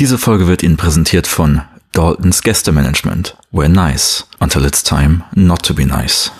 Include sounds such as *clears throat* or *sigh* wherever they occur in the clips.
Diese Folge wird Ihnen präsentiert von Daltons Gästemanagement. We're nice until it's time not to be nice.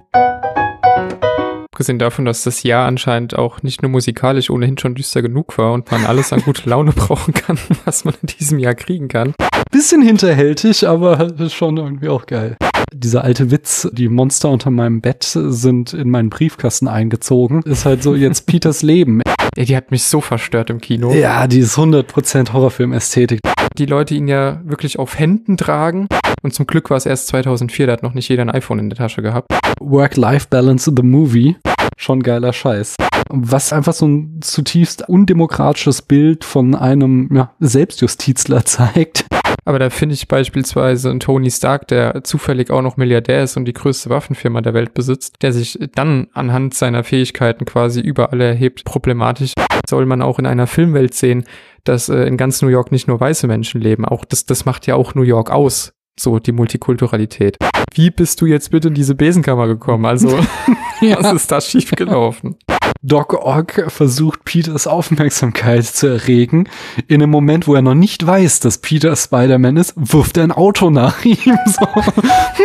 Abgesehen davon, dass das Jahr anscheinend auch nicht nur musikalisch ohnehin schon düster genug war und man alles an gute Laune *laughs* brauchen kann, was man in diesem Jahr kriegen kann. Bisschen hinterhältig, aber schon irgendwie auch geil. Dieser alte Witz, die Monster unter meinem Bett sind in meinen Briefkasten eingezogen, ist halt so jetzt *laughs* Peters Leben. Die hat mich so verstört im Kino. Ja, die ist 100% Horrorfilm-Ästhetik. Die Leute ihn ja wirklich auf Händen tragen. Und zum Glück war es erst 2004, da hat noch nicht jeder ein iPhone in der Tasche gehabt. Work-Life-Balance the Movie. Schon geiler Scheiß. Was einfach so ein zutiefst undemokratisches Bild von einem ja, Selbstjustizler *laughs* zeigt. Aber da finde ich beispielsweise einen Tony Stark, der zufällig auch noch Milliardär ist und die größte Waffenfirma der Welt besitzt, der sich dann anhand seiner Fähigkeiten quasi über alle erhebt, problematisch. Soll man auch in einer Filmwelt sehen, dass äh, in ganz New York nicht nur weiße Menschen leben. Auch das, das macht ja auch New York aus. So die Multikulturalität. Wie bist du jetzt bitte in diese Besenkammer gekommen? Also, *laughs* *laughs* ja. was ist da schiefgelaufen? Doc Ock versucht Peters Aufmerksamkeit zu erregen. In einem Moment, wo er noch nicht weiß, dass Peter Spider-Man ist, wirft er ein Auto nach ihm. *laughs* So.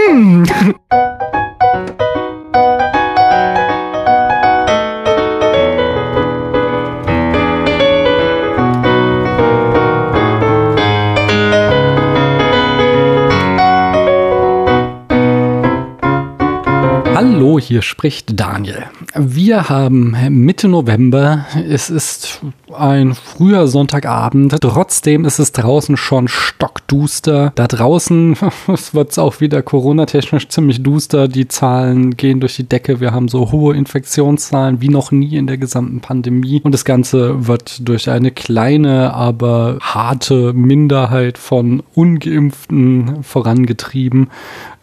Hm. Hallo, hier spricht Daniel. Wir haben Mitte November. Es ist ein früher Sonntagabend. Trotzdem ist es draußen schon stockduster. Da draußen wird *laughs* es auch wieder Corona-technisch ziemlich duster. Die Zahlen gehen durch die Decke. Wir haben so hohe Infektionszahlen wie noch nie in der gesamten Pandemie. Und das Ganze wird durch eine kleine, aber harte Minderheit von Ungeimpften vorangetrieben.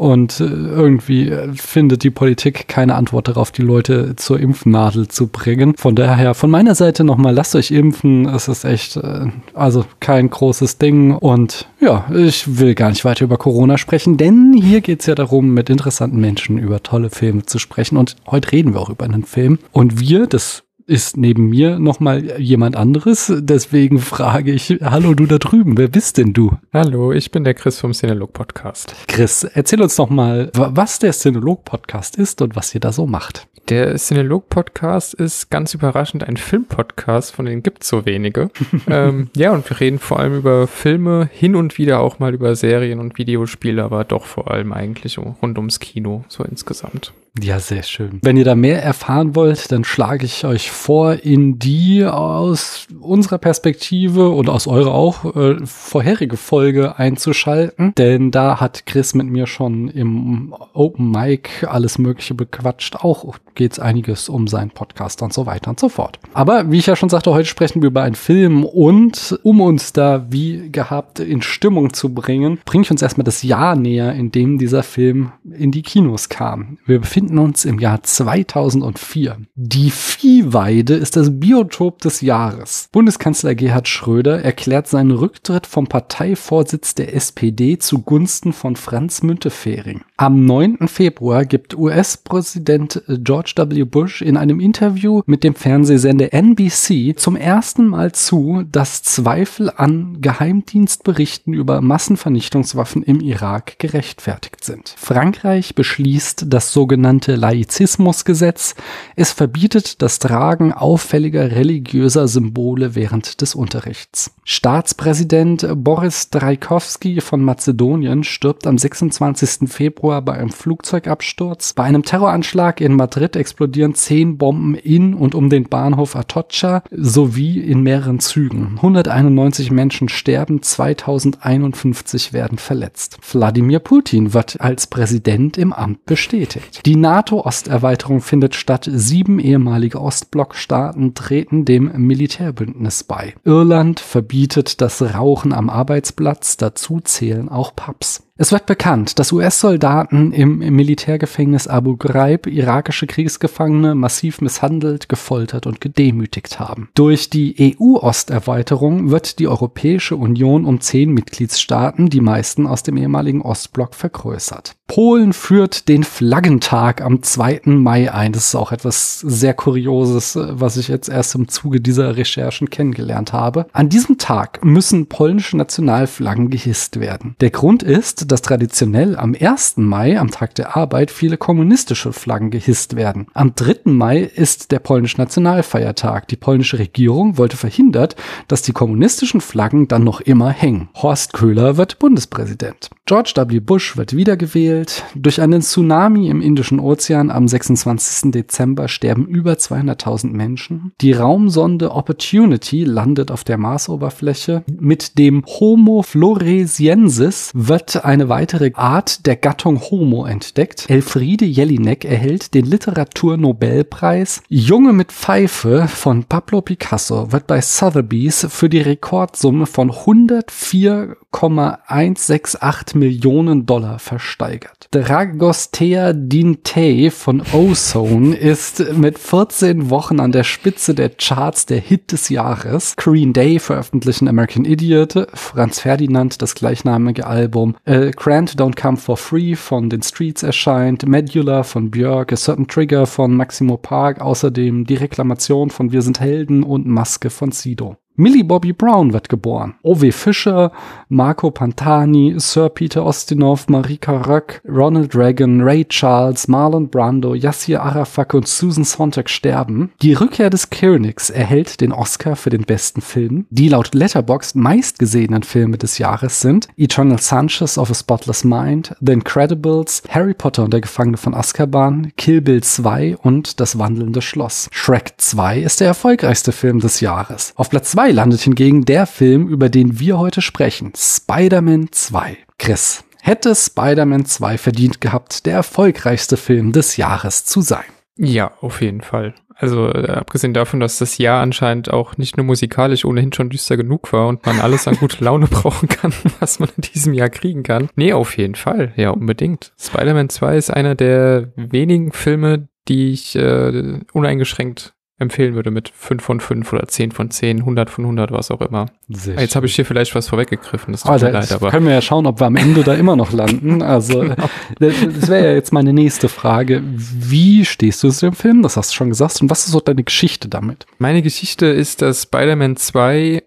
Und äh, irgendwie findet die Politik keine Antwort darauf, die Leute zur Impfnadel zu bringen. Von daher von meiner Seite nochmal, lasst euch impfen. Es ist echt, äh, also kein großes Ding. Und ja, ich will gar nicht weiter über Corona sprechen, denn hier geht es ja darum, mit interessanten Menschen über tolle Filme zu sprechen. Und heute reden wir auch über einen Film. Und wir, das ist neben mir nochmal jemand anderes. Deswegen frage ich, hallo du da drüben, wer bist denn du? Hallo, ich bin der Chris vom Cinelog Podcast. Chris, erzähl uns doch mal, was der Cinelog Podcast ist und was ihr da so macht. Der Cinelog Podcast ist ganz überraschend ein Filmpodcast, von denen gibt es so wenige. *laughs* ähm, ja, und wir reden vor allem über Filme, hin und wieder auch mal über Serien und Videospiele, aber doch vor allem eigentlich rund ums Kino, so insgesamt. Ja, sehr schön. Wenn ihr da mehr erfahren wollt, dann schlage ich euch vor, in die aus unserer Perspektive und aus eurer auch äh, vorherige Folge einzuschalten. Denn da hat Chris mit mir schon im Open Mic alles Mögliche bequatscht. Auch geht's einiges um seinen Podcast und so weiter und so fort. Aber wie ich ja schon sagte, heute sprechen wir über einen Film und um uns da wie gehabt in Stimmung zu bringen, bringe ich uns erstmal das Jahr näher, in dem dieser Film in die Kinos kam. Wir befinden befinden uns im Jahr 2004. Die Viehweide ist das Biotop des Jahres. Bundeskanzler Gerhard Schröder erklärt seinen Rücktritt vom Parteivorsitz der SPD zugunsten von Franz Müntefering. Am 9. Februar gibt US-Präsident George W. Bush in einem Interview mit dem Fernsehsender NBC zum ersten Mal zu, dass Zweifel an Geheimdienstberichten über Massenvernichtungswaffen im Irak gerechtfertigt sind. Frankreich beschließt das sogenannte sogenannte Laizismusgesetz. Es verbietet das Tragen auffälliger religiöser Symbole während des Unterrichts. Staatspräsident Boris Dreikowski von Mazedonien stirbt am 26. Februar bei einem Flugzeugabsturz. Bei einem Terroranschlag in Madrid explodieren zehn Bomben in und um den Bahnhof Atocha sowie in mehreren Zügen. 191 Menschen sterben, 2051 werden verletzt. Wladimir Putin wird als Präsident im Amt bestätigt. Die NATO-Osterweiterung findet statt. Sieben ehemalige Ostblockstaaten treten dem Militärbündnis bei. Irland verbietet das Rauchen am Arbeitsplatz. Dazu zählen auch Pubs. Es wird bekannt, dass US-Soldaten im, Militärgefängnis Abu Ghraib irakische Kriegsgefangene massiv misshandelt, gefoltert und gedemütigt haben. Durch die EU-Osterweiterung wird die Europäische Union um zehn Mitgliedstaaten, die meisten aus dem ehemaligen Ostblock, vergrößert. Polen führt den Flaggentag am 2. Mai ein. Das ist auch etwas sehr Kurioses, was ich jetzt erst im Zuge dieser Recherchen kennengelernt habe. An diesem Tag müssen polnische Nationalflaggen gehisst werden. Der Grund ist, dass traditionell am 1. Mai, am Tag der Arbeit, viele kommunistische Flaggen gehisst werden. Am 3. Mai ist der polnische Nationalfeiertag. Die polnische Regierung wollte verhindert, dass die kommunistischen Flaggen dann noch immer hängen. Horst Köhler wird Bundespräsident. George W. Bush wird wiedergewählt. Durch einen Tsunami im Indischen Ozean am 26. Dezember sterben über 200.000 Menschen. Die Raumsonde Opportunity landet auf der Marsoberfläche. Mit dem Homo floresiensis wird eine weitere Art der Gattung Homo entdeckt. Elfriede Jelinek erhält den Literaturnobelpreis. Junge mit Pfeife von Pablo Picasso wird bei Sotheby's für die Rekordsumme von 104,168 Millionen Dollar versteigert. Dragostea Dintei von Ozone ist mit 14 Wochen an der Spitze der Charts der Hit des Jahres. Green Day veröffentlichen American Idiot, Franz Ferdinand das gleichnamige Album, äh, Grant Don't Come For Free von den Streets erscheint, Medulla von Björk, A Certain Trigger von Maximo Park, außerdem die Reklamation von Wir sind Helden und Maske von Sido. Millie Bobby Brown wird geboren. O.W. Fischer, Marco Pantani, Sir Peter Ostinov, Marika Röck, Ronald Reagan, Ray Charles, Marlon Brando, Yassir Arafak und Susan Sontag sterben. Die Rückkehr des Kiernicks erhält den Oscar für den besten Film. Die laut Letterboxd meistgesehenen Filme des Jahres sind Eternal Sanchez of a Spotless Mind, The Incredibles, Harry Potter und der Gefangene von Azkaban, Kill Bill 2 und Das wandelnde Schloss. Shrek 2 ist der erfolgreichste Film des Jahres. Auf Platz 2 landet hingegen der Film, über den wir heute sprechen, Spider-Man 2. Chris, hätte Spider-Man 2 verdient gehabt, der erfolgreichste Film des Jahres zu sein? Ja, auf jeden Fall. Also äh, abgesehen davon, dass das Jahr anscheinend auch nicht nur musikalisch ohnehin schon düster genug war und man alles an gute Laune *laughs* brauchen kann, *laughs* was man in diesem Jahr kriegen kann. Nee, auf jeden Fall. Ja, unbedingt. Spider-Man 2 ist einer der wenigen Filme, die ich äh, uneingeschränkt empfehlen würde mit 5 von 5 oder 10 von 10, 100 von 100, was auch immer. Sehr Jetzt habe ich hier vielleicht was vorweggegriffen, das tut also, mir leid, aber. Können wir ja schauen, ob wir am Ende da immer noch landen. *laughs* Also, genau. das wäre ja jetzt meine nächste Frage. Wie stehst du zu dem Film? Das hast du schon gesagt. Und was ist so deine Geschichte damit? Meine Geschichte ist, dass Spider-Man 2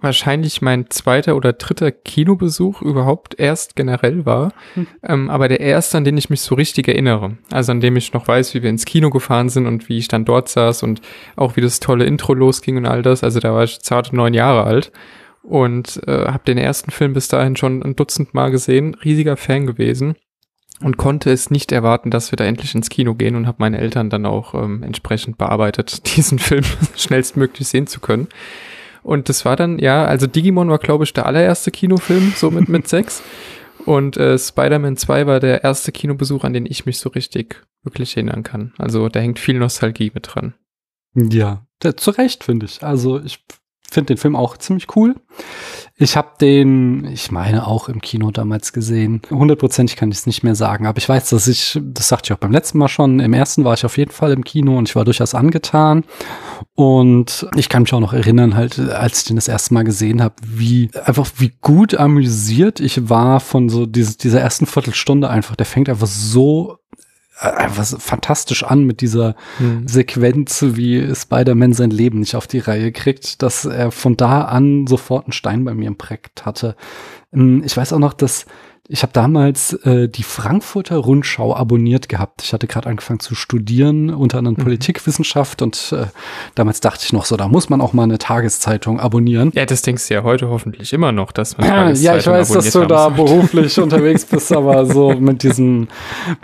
wahrscheinlich mein zweiter oder dritter Kinobesuch überhaupt erst generell war. Mhm. Ähm, aber der erste, an den ich mich so richtig erinnere. Also an dem ich noch weiß, wie wir ins Kino gefahren sind und wie ich dann dort saß und auch wie das tolle Intro losging und all das. Also da war ich zarte neun Jahre alt und äh, habe den ersten Film bis dahin schon ein Dutzend Mal gesehen, riesiger Fan gewesen und konnte es nicht erwarten, dass wir da endlich ins Kino gehen und habe meine Eltern dann auch ähm, entsprechend bearbeitet, *laughs* diesen Film schnellstmöglich sehen zu können. Und das war dann, ja, also Digimon war, glaube ich, der allererste Kinofilm, so mit, mit *laughs* sechs. Und äh, Spider-Man 2 war der erste Kinobesuch, an den ich mich so richtig wirklich erinnern kann. Also da hängt viel Nostalgie mit dran. Ja, zu Recht, finde ich. Also ich finde den Film auch ziemlich cool. Ich habe den, ich meine, auch im Kino damals gesehen. Hundertprozentig kann ich es nicht mehr sagen, aber ich weiß, dass ich, das sagte ich auch beim letzten Mal schon, im ersten war ich auf jeden Fall im Kino und ich war durchaus angetan. Und ich kann mich auch noch erinnern, halt, als ich den das erste Mal gesehen habe, wie einfach wie gut amüsiert ich war von so dieses, dieser ersten Viertelstunde einfach. Der fängt einfach so einfach fantastisch an mit dieser mhm. Sequenz, wie Spider-Man sein Leben nicht auf die Reihe kriegt, dass er von da an sofort einen Stein bei mir im Projekt hatte. Ähm, ich weiß auch noch, dass ich habe damals äh, die Frankfurter Rundschau abonniert gehabt. Ich hatte gerade angefangen zu studieren, unter anderem mhm. Politikwissenschaft und äh, damals dachte ich noch so, da muss man auch mal eine Tageszeitung abonnieren. Ja, das denkst du ja heute hoffentlich immer noch, dass man Ja, ich weiß, dass du da beruflich unterwegs bist, aber *laughs* so mit diesem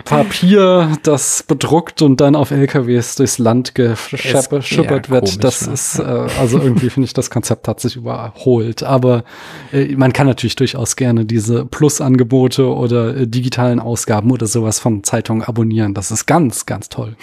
Papier, das bedruckt und dann auf LKWs durchs Land geschippert wird, komisch, das ne? ist, äh, also irgendwie finde ich, das Konzept hat sich überholt. Aber äh, man kann natürlich durchaus gerne diese Plus-Angebote Angebote oder äh, digitalen Ausgaben oder sowas von Zeitungen abonnieren. Das ist ganz, ganz toll.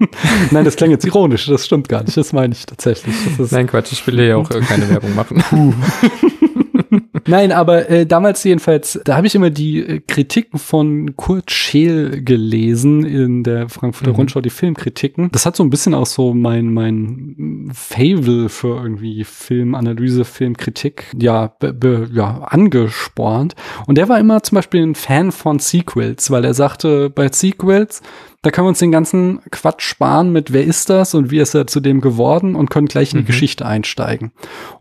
*laughs* Nein, das klingt jetzt ironisch, das stimmt gar nicht. Das meine ich tatsächlich. Nein, Quatsch, ich will ja auch keine Werbung machen. *laughs* *laughs* Nein, aber äh, damals jedenfalls, da habe ich immer die äh, Kritiken von Kurt Scheel gelesen in der Frankfurter Mhm. Rundschau, die Filmkritiken. Das hat so ein bisschen auch so mein mein Fable für irgendwie Filmanalyse, Filmkritik, ja, be, be, ja angespornt. Und der war immer zum Beispiel ein Fan von Sequels, weil er sagte, bei Sequels da können wir uns den ganzen Quatsch sparen mit wer ist das und wie ist er zu dem geworden und können gleich in die Mhm. Geschichte einsteigen.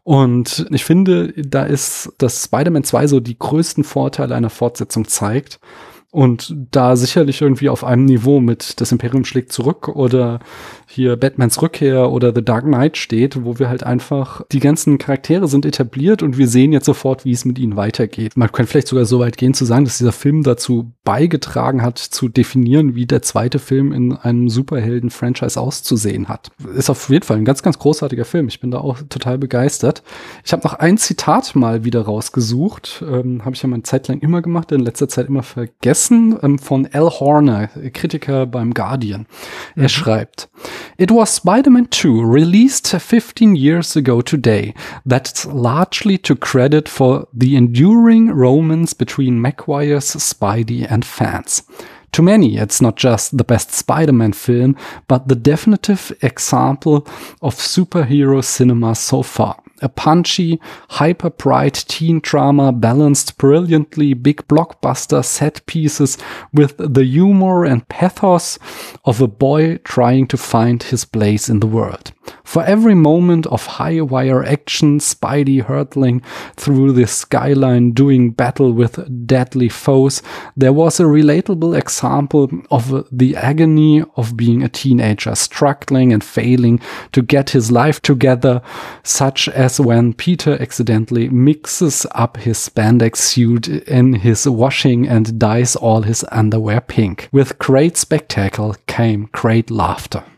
Und ich finde, da ist, dass Spider-Man 2 so die größten Vorteile einer Fortsetzung zeigt. Und da sicherlich irgendwie auf einem Niveau mit Das Imperium schlägt zurück oder hier Batmans Rückkehr oder The Dark Knight steht, wo wir halt einfach, die ganzen Charaktere sind etabliert und wir sehen jetzt sofort, wie es mit ihnen weitergeht. Man könnte vielleicht sogar so weit gehen zu sagen, dass dieser Film dazu beigetragen hat, zu definieren, wie der zweite Film in einem Superhelden-Franchise auszusehen hat. Ist auf jeden Fall ein ganz, ganz großartiger Film. Ich bin da auch total begeistert. Ich habe noch ein Zitat mal wieder rausgesucht. Ähm, habe ich ja mal eine Zeit lang immer gemacht, in letzter Zeit immer vergessen, ähm, von Al Horner, Kritiker beim Guardian. Er schreibt, It was Spider-Man 2, released 15 years ago today, that's largely to credit for the enduring romance between Maguire's Spidey and fans. To many, it's not just the best Spider-Man film, but the definitive example of superhero cinema so far. A punchy, hyper-bright teen drama balanced brilliantly big blockbuster set pieces with the humor and pathos of a boy trying to find his place in the world. For every moment of high wire action, Spidey hurtling through the skyline doing battle with deadly foes, there was a relatable example of the agony of being a teenager, struggling and failing to get his life together, such as when Peter accidentally mixes up his spandex suit in his washing and dyes all his underwear pink. With great spectacle came great laughter. *laughs*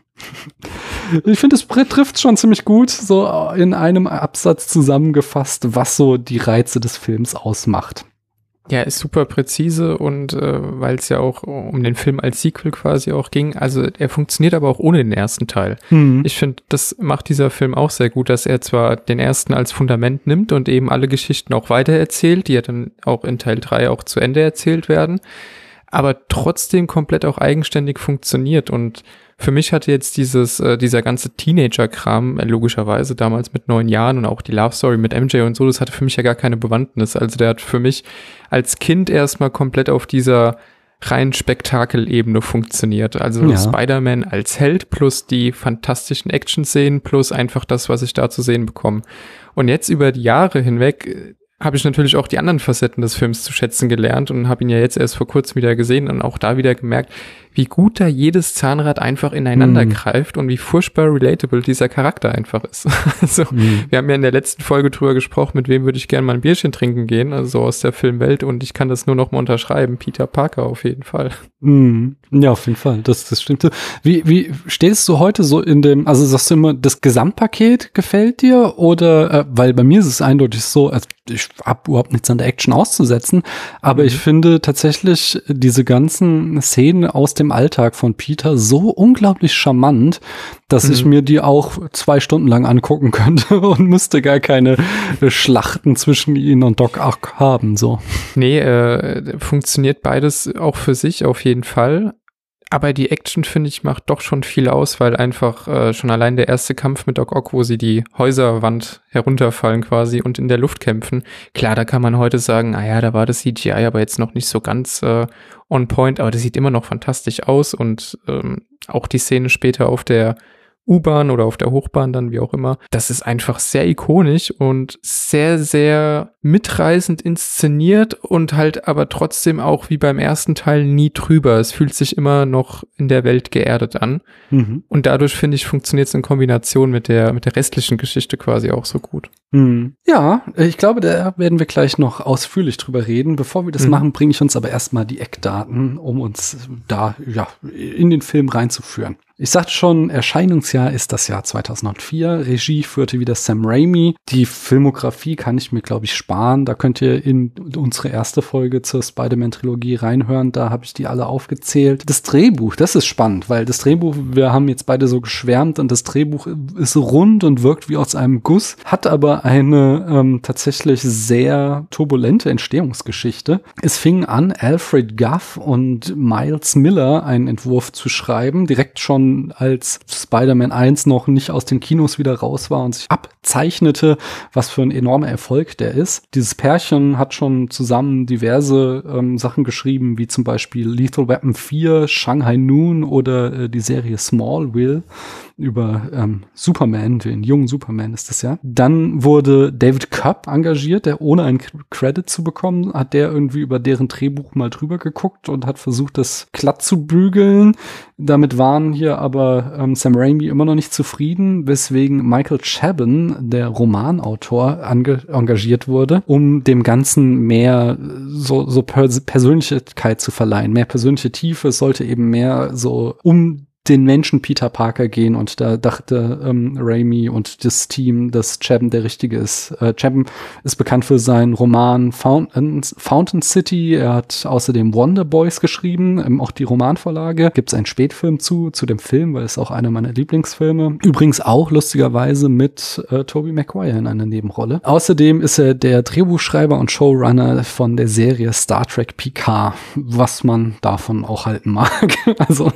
Ich finde, es trifft schon ziemlich gut, so in einem Absatz zusammengefasst, was so die Reize des Films ausmacht. Ja, ist super präzise und äh, weil es ja auch um den Film als Sequel quasi auch ging. Also er funktioniert aber auch ohne den ersten Teil. Hm. Ich finde, das macht dieser Film auch sehr gut, dass er zwar den ersten als Fundament nimmt und eben alle Geschichten auch weitererzählt, die ja dann auch in Teil 3 auch zu Ende erzählt werden, aber trotzdem komplett auch eigenständig funktioniert und für mich hatte jetzt dieses, äh, dieser ganze Teenager-Kram, äh, logischerweise damals mit neun Jahren und auch die Love Story mit MJ und so, das hatte für mich ja gar keine Bewandtnis. Also der hat für mich als Kind erstmal komplett auf dieser rein Spektakelebene funktioniert. Also Ja. Spider-Man als Held plus die fantastischen Action-Szenen plus einfach das, was ich da zu sehen bekomme. Und jetzt über die Jahre hinweg äh, habe ich natürlich auch die anderen Facetten des Films zu schätzen gelernt und habe ihn ja jetzt erst vor kurzem wieder gesehen und auch da wieder gemerkt, wie gut da jedes Zahnrad einfach ineinander Mhm. greift und wie furchtbar relatable dieser Charakter einfach ist. *laughs* Also, Mhm. wir haben ja in der letzten Folge drüber gesprochen, mit wem würde ich gerne mal ein Bierchen trinken gehen, also so aus der Filmwelt und ich kann das nur noch mal unterschreiben. Peter Parker auf jeden Fall. Mhm. Ja, auf jeden Fall. Das, das stimmt. Wie, wie stehst du heute so in dem, also sagst du immer, das Gesamtpaket gefällt dir? Oder, äh, weil bei mir ist es eindeutig so, also ich habe überhaupt nichts an der Action auszusetzen, aber Mhm. ich finde tatsächlich diese ganzen Szenen aus dem Alltag von Peter so unglaublich charmant, dass ich Mhm. mir die auch zwei Stunden lang angucken könnte *laughs* und müsste gar keine äh, Schlachten zwischen ihnen und Doc Ock haben, so. Nee, äh, funktioniert beides auch für sich auf jeden Fall. Aber die Action, finde ich, macht doch schon viel aus, weil einfach äh, schon allein der erste Kampf mit Doc Ock, wo sie die Häuserwand herunterfallen quasi und in der Luft kämpfen. Klar, da kann man heute sagen, ah ja, da war das CGI aber jetzt noch nicht so ganz äh, on point, aber das sieht immer noch fantastisch aus und ähm, auch die Szene später auf der U-Bahn oder auf der Hochbahn dann, wie auch immer. Das ist einfach sehr ikonisch und sehr, sehr mitreißend inszeniert und halt aber trotzdem auch wie beim ersten Teil nie drüber. Es fühlt sich immer noch in der Welt geerdet an. Mhm. Und dadurch, finde ich, funktioniert es in Kombination mit der, mit der restlichen Geschichte quasi auch so gut. Hm. Ja, ich glaube, da werden wir gleich noch ausführlich drüber reden. Bevor wir das Mhm. machen, bringe ich uns aber erstmal die Eckdaten, um uns da ja in den Film reinzuführen. Ich sagte schon, Erscheinungsjahr ist das Jahr 2004. Regie führte wieder Sam Raimi. Die Filmografie kann ich mir, glaube ich, sparen. Da könnt ihr in unsere erste Folge zur Spider-Man-Trilogie reinhören. Da habe ich die alle aufgezählt. Das Drehbuch, das ist spannend, weil das Drehbuch, wir haben jetzt beide so geschwärmt und das Drehbuch ist rund und wirkt wie aus einem Guss, hat aber eine ähm, tatsächlich sehr turbulente Entstehungsgeschichte. Es fing an, Alfred Guff und Miles Miller einen Entwurf zu schreiben, direkt schon schon als Spider-Man 1 noch nicht aus den Kinos wieder raus war und sich abzeichnete, was für ein enormer Erfolg der ist. Dieses Pärchen hat schon zusammen diverse ähm, Sachen geschrieben, wie zum Beispiel Lethal Weapon 4, Shanghai Noon oder äh, die Serie Smallville über ähm, Superman, den jungen Superman ist das ja. Dann wurde David Cup engagiert, der ohne einen Credit zu bekommen, hat der irgendwie über deren Drehbuch mal drüber geguckt und hat versucht, das glatt zu bügeln. Damit waren hier aber ähm, Sam Raimi immer noch nicht zufrieden, weswegen Michael Chabon, der Romanautor, engagiert wurde, um dem Ganzen mehr so, so Persönlichkeit zu verleihen, mehr persönliche Tiefe. Es sollte eben mehr so um den Menschen Peter Parker gehen und da dachte ähm, Raimi und das Team, dass Chapman der richtige ist. Äh, Chapman ist bekannt für seinen Roman Fountain, Fountain City. Er hat außerdem Wonder Boys geschrieben, ähm, auch die Romanvorlage. Gibt es einen Spätfilm zu, zu dem Film, weil es auch einer meiner Lieblingsfilme. Übrigens auch lustigerweise mit äh, Tobey Maguire in einer Nebenrolle. Außerdem ist er der Drehbuchschreiber und Showrunner von der Serie Star Trek Picard, was man davon auch halten mag. *laughs* also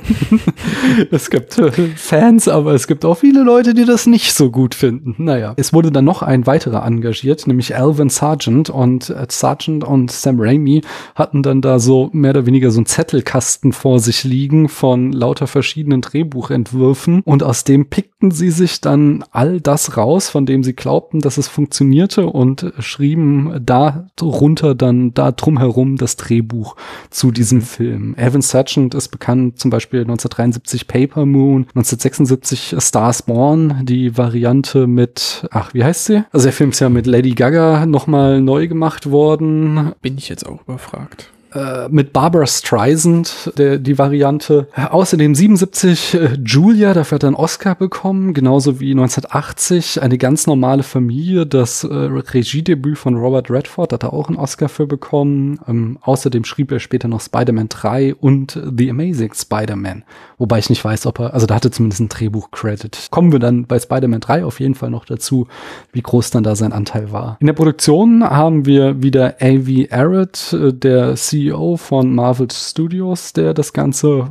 *laughs* es gibt äh, Fans, aber es gibt auch viele Leute, die das nicht so gut finden. Naja, es wurde dann noch ein weiterer engagiert, nämlich Alvin Sargent und äh, Sargent und Sam Raimi hatten dann da so mehr oder weniger so einen Zettelkasten vor sich liegen von lauter verschiedenen Drehbuchentwürfen und aus dem pickten sie sich dann all das raus, von dem sie glaubten, dass es funktionierte und schrieben darunter dann da drumherum das Drehbuch zu diesem Film. Alvin Sargent ist bekannt zum Beispiel 1973 Paper Moon, 1976 Stars Born, die Variante mit, ach, wie heißt sie? Also der Film ist ja mit Lady Gaga nochmal neu gemacht worden. Bin ich jetzt auch überfragt mit Barbara Streisand, der, die Variante. Außerdem 77 äh, Julia, dafür hat er einen Oscar bekommen, genauso wie 1980 eine ganz normale Familie, das äh, Regiedebüt von Robert Redford, hat er auch einen Oscar für bekommen. Ähm, außerdem schrieb er später noch Spider-Man 3 und The Amazing Spider-Man, wobei ich nicht weiß, ob er, also da hatte zumindest ein Drehbuch-Credit. Kommen wir dann bei Spider-Man 3 auf jeden Fall noch dazu, wie groß dann da sein Anteil war. In der Produktion haben wir wieder A.V. Arrett, äh, der CEO CEO von Marvel Studios, der das Ganze,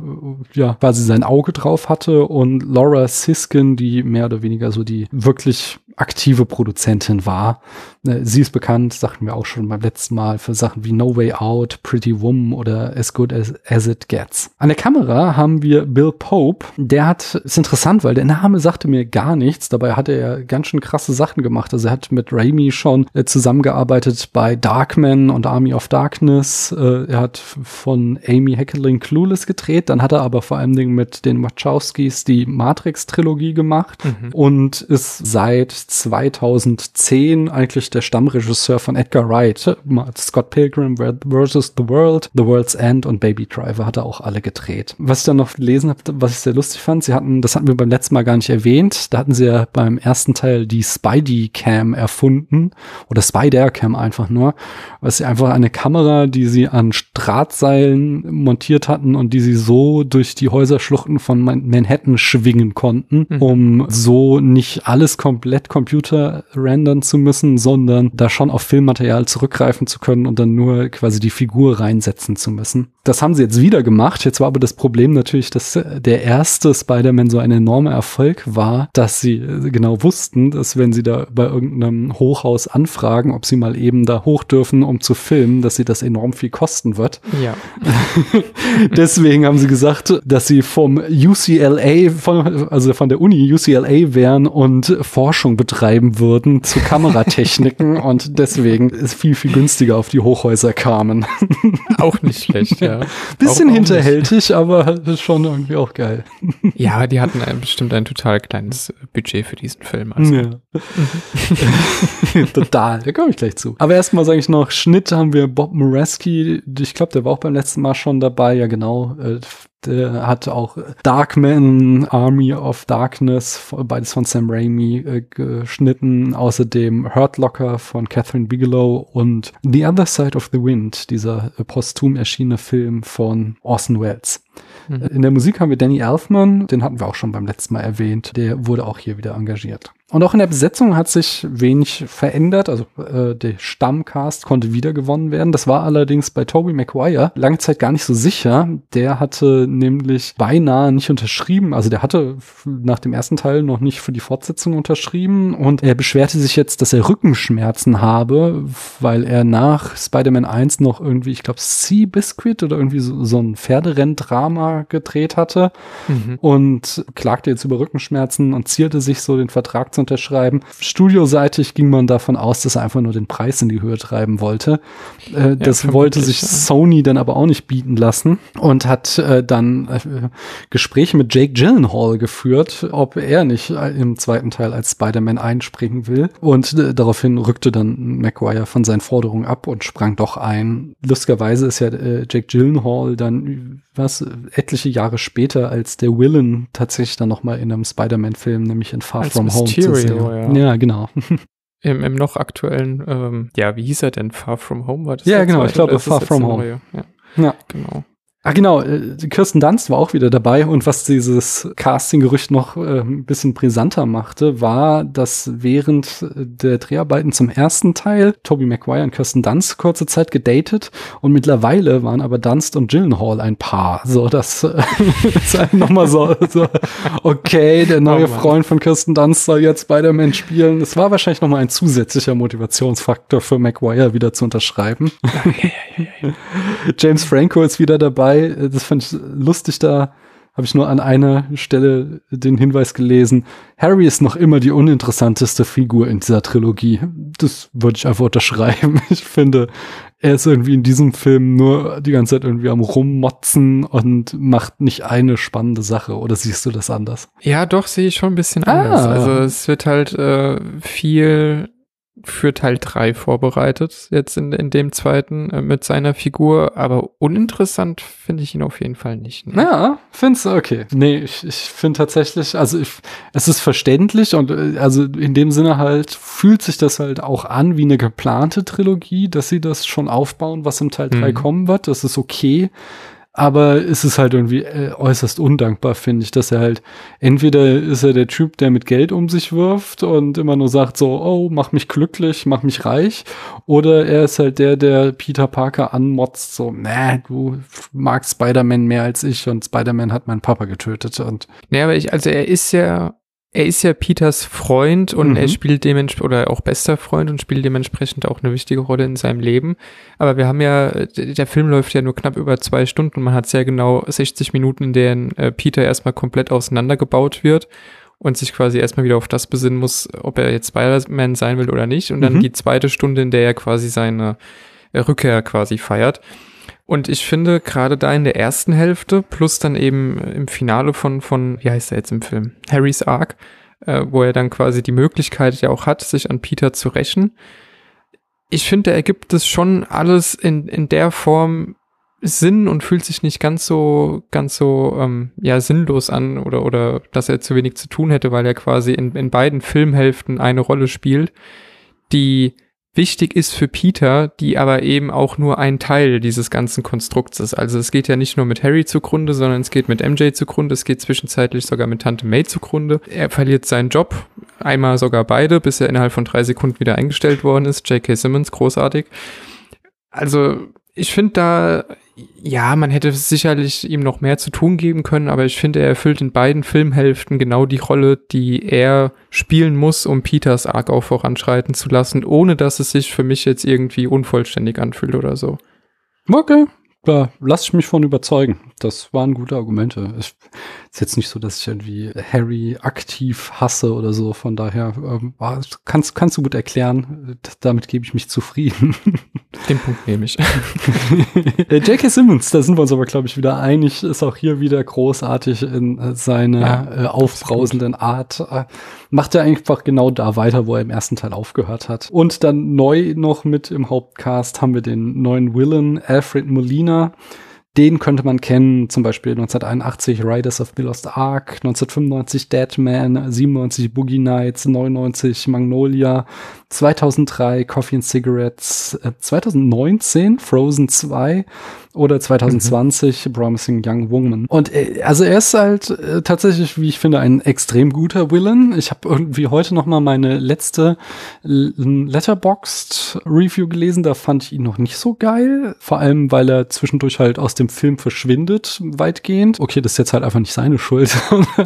ja, quasi sein Auge drauf hatte und Laura Siskin, die mehr oder weniger so die wirklich aktive Produzentin war. Äh, sie ist bekannt, sagten wir auch schon beim letzten Mal, für Sachen wie No Way Out, Pretty Woman oder As Good as, as It Gets. An der Kamera haben wir Bill Pope. Der hat, ist interessant, weil der Name sagte mir gar nichts. Dabei hat er ganz schön krasse Sachen gemacht. Also er hat mit Raimi schon äh, zusammengearbeitet bei Darkman und Army of Darkness. Äh, er hat von Amy Heckerling Clueless gedreht. Dann hat er aber vor allem mit den Wachowskis die Matrix-Trilogie gemacht mhm. und ist seit 2010 eigentlich der Stammregisseur von Edgar Wright. Scott Pilgrim vs. The World, The World's End und Baby Driver hat er auch alle gedreht. Was ich dann noch gelesen habe, was ich sehr lustig fand, sie hatten, das hatten wir beim letzten Mal gar nicht erwähnt, da hatten sie ja beim ersten Teil die Spidey Cam erfunden oder Spider Cam einfach nur, was sie einfach eine Kamera, die sie an Drahtseilen montiert hatten und die sie so durch die Häuserschluchten von Manhattan schwingen konnten, mhm. um so nicht alles komplett Computer rendern zu müssen, sondern da schon auf Filmmaterial zurückgreifen zu können und dann nur quasi die Figur reinsetzen zu müssen. Das haben sie jetzt wieder gemacht. Jetzt war aber das Problem natürlich, dass der erste Spider-Man so ein enormer Erfolg war, dass sie genau wussten, dass wenn sie da bei irgendeinem Hochhaus anfragen, ob sie mal eben da hoch dürfen, um zu filmen, dass sie das enorm viel kosten wird. Ja. *laughs* Deswegen haben sie gesagt, dass sie vom UCLA, von, also von der Uni UCLA wären und Forschung betreiben würden zu Kameratechniken *laughs* und deswegen ist viel, viel günstiger auf die Hochhäuser kamen. *laughs* Auch nicht schlecht, ja. Bisschen auch, hinterhältig, aber schon irgendwie auch geil. Ja, die hatten ein, bestimmt ein total kleines Budget für diesen Film. Also. Ja. *laughs* total, da komme ich gleich zu. Aber erstmal sage ich noch, Schnitt haben wir Bob Moreski, ich glaube, der war auch beim letzten Mal schon dabei, ja genau, äh, Der hat auch Darkman, Army of Darkness, beides von Sam Raimi äh, geschnitten. Außerdem Hurt Locker von Catherine Bigelow und The Other Side of the Wind, dieser äh, posthum erschienene Film von Orson Welles. Mhm. In der Musik haben wir Danny Elfman, den hatten wir auch schon beim letzten Mal erwähnt. Der wurde auch hier wieder engagiert. Und auch in der Besetzung hat sich wenig verändert. Also äh, der Stammcast konnte wieder gewonnen werden. Das war allerdings bei Toby Maguire lange Zeit gar nicht so sicher. Der hatte nämlich beinahe nicht unterschrieben. Also der hatte nach dem ersten Teil noch nicht für die Fortsetzung unterschrieben. Und er beschwerte sich jetzt, dass er Rückenschmerzen habe, weil er nach Spider-Man 1 noch irgendwie, ich glaube, Sea Biscuit oder irgendwie so, so ein Pferderenndrama gedreht hatte. Mhm. Und klagte jetzt über Rückenschmerzen und zielte sich so den Vertrag zu unterschreiben. Studioseitig ging man davon aus, dass er einfach nur den Preis in die Höhe treiben wollte. Äh, ja, das wollte sich. Sony dann aber auch nicht bieten lassen und hat äh, dann äh, Gespräche mit Jake Gyllenhaal geführt, ob er nicht äh, im zweiten Teil als Spider-Man einspringen will. Und äh, daraufhin rückte dann McGuire von seinen Forderungen ab und sprang doch ein. Lustigerweise ist ja äh, Jake Gyllenhaal dann was etliche Jahre später als der Villain tatsächlich dann noch mal in einem Spider-Man-Film, nämlich in Far als From Mysterio. Home Mysterio, ja. Ja, genau. *laughs* Im, Im noch aktuellen, ähm, ja, wie hieß er denn? Far From Home war das? Ja, genau, ich glaube Far From Home. Ja. ja, genau. Ah, genau, äh, Kirsten Dunst war auch wieder dabei und was dieses Casting-Gerücht noch äh, ein bisschen brisanter machte, war, dass während der Dreharbeiten zum ersten Teil Toby Maguire und Kirsten Dunst kurze Zeit gedatet und mittlerweile waren aber Dunst und Gyllenhaal ein Paar. So, das äh, *laughs* ist halt nochmal so, so, okay, der neue oh Freund von Kirsten Dunst soll jetzt Spider-Man spielen. Es war wahrscheinlich nochmal ein zusätzlicher Motivationsfaktor für Maguire wieder zu unterschreiben. *laughs* James Franco ist wieder dabei dabei. Das fand ich lustig da. Habe ich nur an einer Stelle den Hinweis gelesen. Harry ist noch immer die uninteressanteste Figur in dieser Trilogie. Das würde ich einfach unterschreiben. *laughs* Ich finde, er ist irgendwie in diesem Film nur die ganze Zeit irgendwie am Rummotzen und macht nicht eine spannende Sache. Oder siehst du das anders? Ja, doch, sehe ich schon ein bisschen anders. Ah. Also es wird halt äh, viel für Teil 3 vorbereitet, jetzt in, in dem zweiten äh, mit seiner Figur, aber uninteressant finde ich ihn auf jeden Fall nicht. Ne? Ja, find's okay. Nee, ich, ich finde tatsächlich, also ich, es ist verständlich und äh, also in dem Sinne halt fühlt sich das halt auch an wie eine geplante Trilogie, dass sie das schon aufbauen, was im Teil 3 mhm. kommen wird. Das ist okay aber es ist halt irgendwie äh, äußerst undankbar, finde ich, dass er halt entweder ist er der Typ, der mit Geld um sich wirft und immer nur sagt so, oh, mach mich glücklich, mach mich reich, oder er ist halt der, der Peter Parker anmotzt, so, nee, du magst Spider-Man mehr als ich und Spider-Man hat meinen Papa getötet und. Ja, aber ich, also er ist ja er ist ja Peters Freund und mhm. er spielt dementsprechend, oder auch bester Freund und spielt dementsprechend auch eine wichtige Rolle in seinem Leben. Aber wir haben ja, der Film läuft ja nur knapp über zwei Stunden und man hat sehr genau 60 Minuten, in denen äh, Peter erstmal komplett auseinandergebaut wird und sich quasi erstmal wieder auf das besinnen muss, ob er jetzt Spider-Man sein will oder nicht. Und dann mhm. die zweite Stunde, in der er quasi seine äh, Rückkehr quasi feiert. Und ich finde, gerade da in der ersten Hälfte, plus dann eben im Finale von, von, wie heißt er jetzt im Film? Harrys Arc, äh, wo er dann quasi die Möglichkeit ja auch hat, sich an Peter zu rächen. Ich finde, da ergibt es schon alles in, in der Form Sinn und fühlt sich nicht ganz so, ganz so, ähm, ja, sinnlos an oder, oder dass er zu wenig zu tun hätte, weil er quasi in, in beiden Filmhälften eine Rolle spielt, die wichtig ist für Peter, die aber eben auch nur ein Teil dieses ganzen Konstrukts ist. Also es geht ja nicht nur mit Harry zugrunde, sondern es geht mit MJ zugrunde, es geht zwischenzeitlich sogar mit Tante May zugrunde. Er verliert seinen Job, einmal sogar beide, bis er innerhalb von drei Sekunden wieder eingestellt worden ist. J.K. Simmons, großartig. Also ich finde da ja, man hätte sicherlich ihm noch mehr zu tun geben können, aber ich finde, er erfüllt in beiden Filmhälften genau die Rolle, die er spielen muss, um Peters Arc auch voranschreiten zu lassen, ohne dass es sich für mich jetzt irgendwie unvollständig anfühlt oder so. Okay, da lasse ich mich von überzeugen. Das waren gute Argumente. Es ist jetzt nicht so, dass ich irgendwie Harry aktiv hasse oder so. Von daher ähm, kannst, kannst du gut erklären. Damit gebe ich mich zufrieden. *laughs* Den Punkt nehme ich. *laughs* Äh, J.K. Simmons, da sind wir uns aber, glaube ich, wieder einig, ist auch hier wieder großartig in seiner ja, äh, aufbrausenden Art. Äh, macht er einfach genau da weiter, wo er im ersten Teil aufgehört hat. Und dann neu noch mit im Hauptcast haben wir den neuen Villain, Alfred Molina Den könnte man kennen, zum Beispiel 1981 Riders of the Lost Ark, 1995 Deadman, 97 Boogie Nights, 99 Magnolia, 2003 Coffee and Cigarettes, 2019 äh, Frozen 2 oder 2020 mhm. Promising Young Woman. Und äh, also er ist halt äh, tatsächlich, wie ich finde, ein extrem guter Villain. Ich habe irgendwie heute noch mal meine letzte Letterboxd Review gelesen, da fand ich ihn noch nicht so geil, vor allem weil er zwischendurch halt aus dem Film verschwindet weitgehend. Okay, das ist jetzt halt einfach nicht seine Schuld,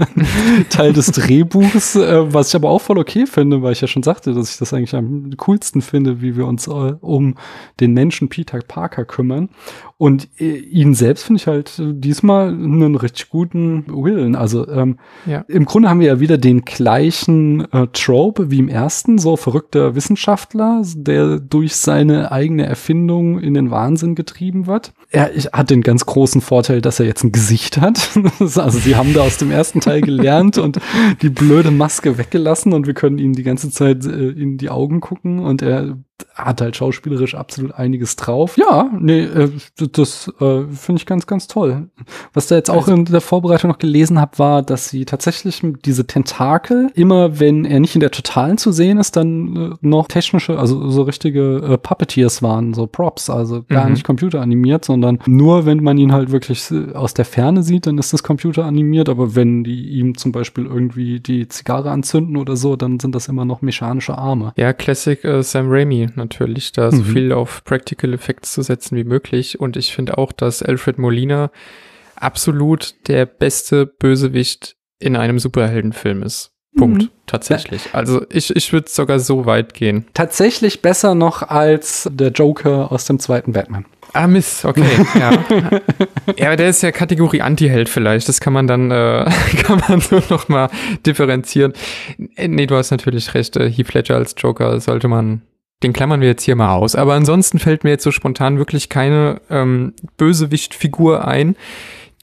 *laughs* Teil des Drehbuchs, äh, was ich aber auch voll okay finde, weil ich ja schon sagte, dass ich das eigentlich am coolsten finde, wie wir uns äh, um den Menschen Peter Parker kümmern. Und äh, ihn selbst finde ich halt diesmal einen richtig guten Willen. Also ähm, ja. im Grunde haben wir ja wieder den gleichen äh, Trope wie im ersten, so verrückter Wissenschaftler, der durch seine eigene Erfindung in den Wahnsinn getrieben wird. Er hat den ganz großen Vorteil, dass er jetzt ein Gesicht hat. *laughs* also sie haben da aus dem ersten Teil gelernt und die blöde Maske weggelassen und wir können ihm die ganze Zeit äh, in die Augen gucken und er hat halt schauspielerisch absolut einiges drauf. Ja, nee, äh, das äh, finde ich ganz, ganz toll. Was da jetzt auch also, in der Vorbereitung noch gelesen habe, war, dass sie tatsächlich diese Tentakel immer, wenn er nicht in der Totalen zu sehen ist, dann äh, noch technische, also so richtige äh, Puppeteers waren, so Props, also gar mhm. nicht computeranimiert, sondern nur, wenn man ihn halt wirklich aus der Ferne sieht, dann ist das computeranimiert, aber wenn die ihm zum Beispiel irgendwie die Zigarre anzünden oder so, dann sind das immer noch mechanische Arme. Ja, Classic äh, Sam Raimi natürlich, da mhm. so viel auf Practical Effects zu setzen wie möglich. Und ich finde auch, dass Alfred Molina absolut der beste Bösewicht in einem Superheldenfilm ist. Punkt. Mhm. Tatsächlich. Also ich, ich würde sogar so weit gehen. Tatsächlich besser noch als der Joker aus dem zweiten Batman. Ah, Mist, okay, ja. *laughs* ja, aber der ist ja Kategorie Anti-Held vielleicht. Das kann man dann, äh, *laughs* kann man so noch mal differenzieren. Äh, nee, du hast natürlich recht. Äh, Heath Ledger als Joker sollte man, den klammern wir jetzt hier mal aus. Aber ansonsten fällt mir jetzt so spontan wirklich keine ähm, Bösewicht-Figur ein,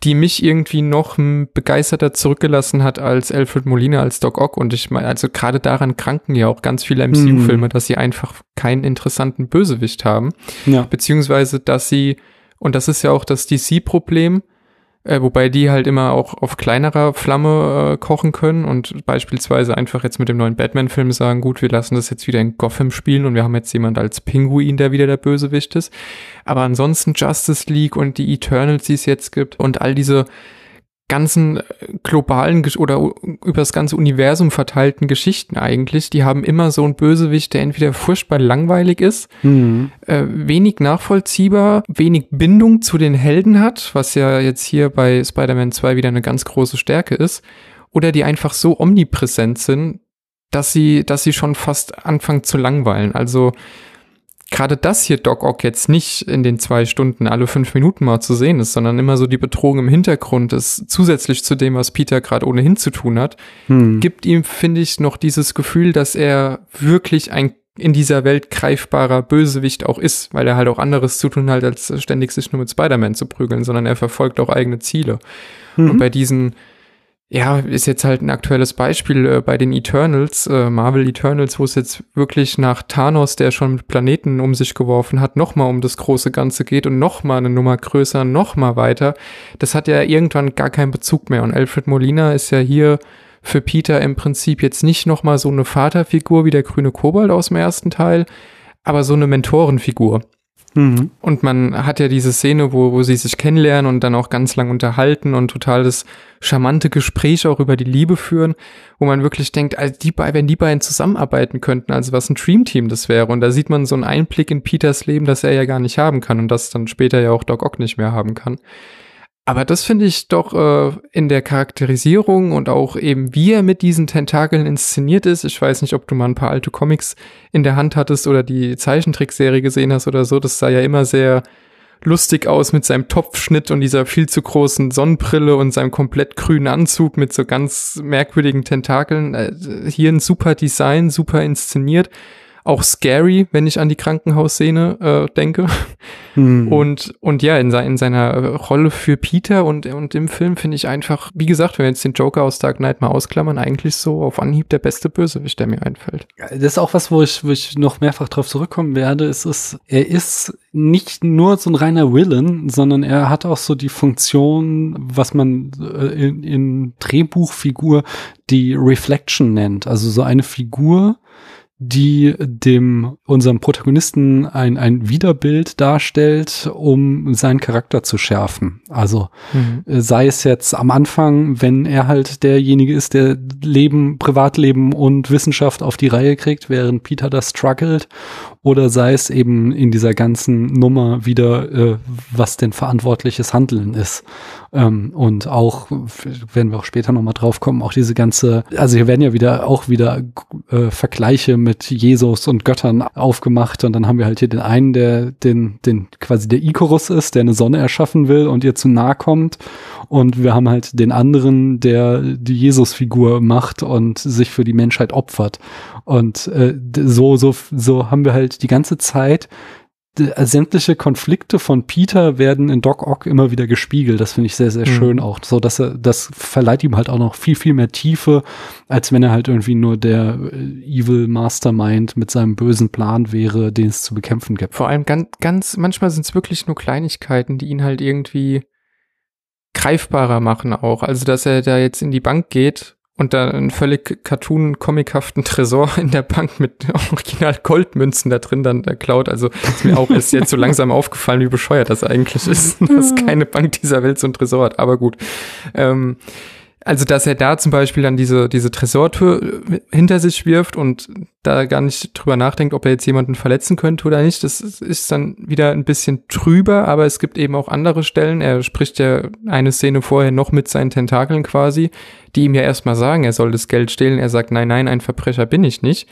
die mich irgendwie noch begeisterter zurückgelassen hat als Alfred Molina, als Doc Ock. Und ich meine, also gerade daran kranken ja auch ganz viele MCU-Filme, mhm. dass sie einfach keinen interessanten Bösewicht haben. Ja. Beziehungsweise, dass sie, und das ist ja auch das DC-Problem, äh, wobei die halt immer auch auf kleinerer Flamme äh, kochen können und beispielsweise einfach jetzt mit dem neuen Batman-Film sagen, gut, wir lassen das jetzt wieder in Gotham spielen und wir haben jetzt jemand als Pinguin, der wieder der Bösewicht ist. Aber ansonsten Justice League und die Eternals, die es jetzt gibt und all diese ganzen äh, globalen oder über das ganze Universum verteilten Geschichten eigentlich, die haben immer so einen Bösewicht, der entweder furchtbar langweilig ist, mhm. äh, wenig nachvollziehbar, wenig Bindung zu den Helden hat, was ja jetzt hier bei Spider-Man 2 wieder eine ganz große Stärke ist, oder die einfach so omnipräsent sind, dass sie, dass sie schon fast anfangen zu langweilen. Also gerade das hier Doc Ock jetzt nicht in den zwei Stunden alle fünf Minuten mal zu sehen ist, sondern immer so die Bedrohung im Hintergrund ist, zusätzlich zu dem, was Peter gerade ohnehin zu tun hat, hm. gibt ihm, finde ich, noch dieses Gefühl, dass er wirklich ein in dieser Welt greifbarer Bösewicht auch ist, weil er halt auch anderes zu tun hat, als ständig sich nur mit Spider-Man zu prügeln, sondern er verfolgt auch eigene Ziele. Mhm. Und bei diesen ja, ist jetzt halt ein aktuelles Beispiel äh, bei den Eternals, äh, Marvel Eternals, wo es jetzt wirklich nach Thanos, der schon mit Planeten um sich geworfen hat, nochmal um das große Ganze geht und nochmal eine Nummer größer, nochmal weiter. Das hat ja irgendwann gar keinen Bezug mehr. Und Alfred Molina ist ja hier für Peter im Prinzip jetzt nicht nochmal so eine Vaterfigur wie der grüne Kobold aus dem ersten Teil, aber so eine Mentorenfigur. Mhm. Und man hat ja diese Szene, wo, wo sie sich kennenlernen und dann auch ganz lang unterhalten und total das charmante Gespräch auch über die Liebe führen, wo man wirklich denkt, also die beiden, wenn die beiden zusammenarbeiten könnten, also was ein Dreamteam das wäre. Und da sieht man so einen Einblick in Peters Leben, das er ja gar nicht haben kann und das dann später ja auch Doc Ock nicht mehr haben kann. Aber das finde ich doch äh, in der Charakterisierung und auch eben, wie er mit diesen Tentakeln inszeniert ist. Ich weiß nicht, ob du mal ein paar alte Comics in der Hand hattest oder die Zeichentrickserie gesehen hast oder so. Das sah ja immer sehr lustig aus mit seinem Topfschnitt und dieser viel zu großen Sonnenbrille und seinem komplett grünen Anzug mit so ganz merkwürdigen Tentakeln. Äh, hier ein super Design, super inszeniert auch scary, wenn ich an die Krankenhausszene äh, denke. Hm. Und, und ja, in, se in seiner Rolle für Peter und, und im Film finde ich einfach, wie gesagt, wenn wir jetzt den Joker aus Dark Knight mal ausklammern, eigentlich so auf Anhieb der beste Bösewicht, der mir einfällt. Das ist auch was, wo ich, wo ich noch mehrfach drauf zurückkommen werde. Es ist, er ist nicht nur so ein reiner Villain, sondern er hat auch so die Funktion, was man äh, in, in Drehbuchfigur die Reflection nennt. Also so eine Figur, die dem unserem Protagonisten ein, ein Widerbild darstellt, um seinen Charakter zu schärfen. Also mhm. Äh, sei es jetzt am Anfang, wenn er halt derjenige ist, der Leben, Privatleben und Wissenschaft auf die Reihe kriegt, während Peter das struggelt, oder sei es eben in dieser ganzen Nummer wieder, äh, was denn verantwortliches Handeln ist. Ähm, und auch, werden wir auch später nochmal drauf kommen, auch diese ganze, also hier werden ja wieder auch wieder äh, Vergleiche mit Jesus und Göttern aufgemacht. Und dann haben wir halt hier den einen, der den, den quasi der Icarus ist, der eine Sonne erschaffen will und ihr zu nahe kommt. Und wir haben halt den anderen, der die Jesus-Figur macht und sich für die Menschheit opfert. Und äh, so, so, so haben wir halt die ganze Zeit äh, sämtliche Konflikte von Peter werden in Doc Ock immer wieder gespiegelt. Das finde ich sehr, sehr mhm. schön auch. So, dass er, das verleiht ihm halt auch noch viel, viel mehr Tiefe, als wenn er halt irgendwie nur der äh, Evil Mastermind mit seinem bösen Plan wäre, den es zu bekämpfen gibt. Vor allem ganz, ganz, manchmal sind es wirklich nur Kleinigkeiten, die ihn halt irgendwie greifbarer machen auch. Also, dass er da jetzt in die Bank geht und da einen völlig cartoon-comichaften Tresor *laughs* in der Bank mit original Goldmünzen da drin dann da klaut. Also ist mir auch erst jetzt so langsam aufgefallen, wie bescheuert das eigentlich ist, *laughs* dass keine Bank dieser Welt so ein Tresor hat. Aber gut. Ähm, also, dass er da zum Beispiel dann diese, diese Tresortür äh, hinter sich wirft und da gar nicht drüber nachdenkt, ob er jetzt jemanden verletzen könnte oder nicht, das ist dann wieder ein bisschen trüber, aber es gibt eben auch andere Stellen. Er spricht ja eine Szene vorher noch mit seinen Tentakeln quasi, die ihm ja erstmal sagen, er soll das Geld stehlen. Er sagt, nein, nein, ein Verbrecher bin ich nicht.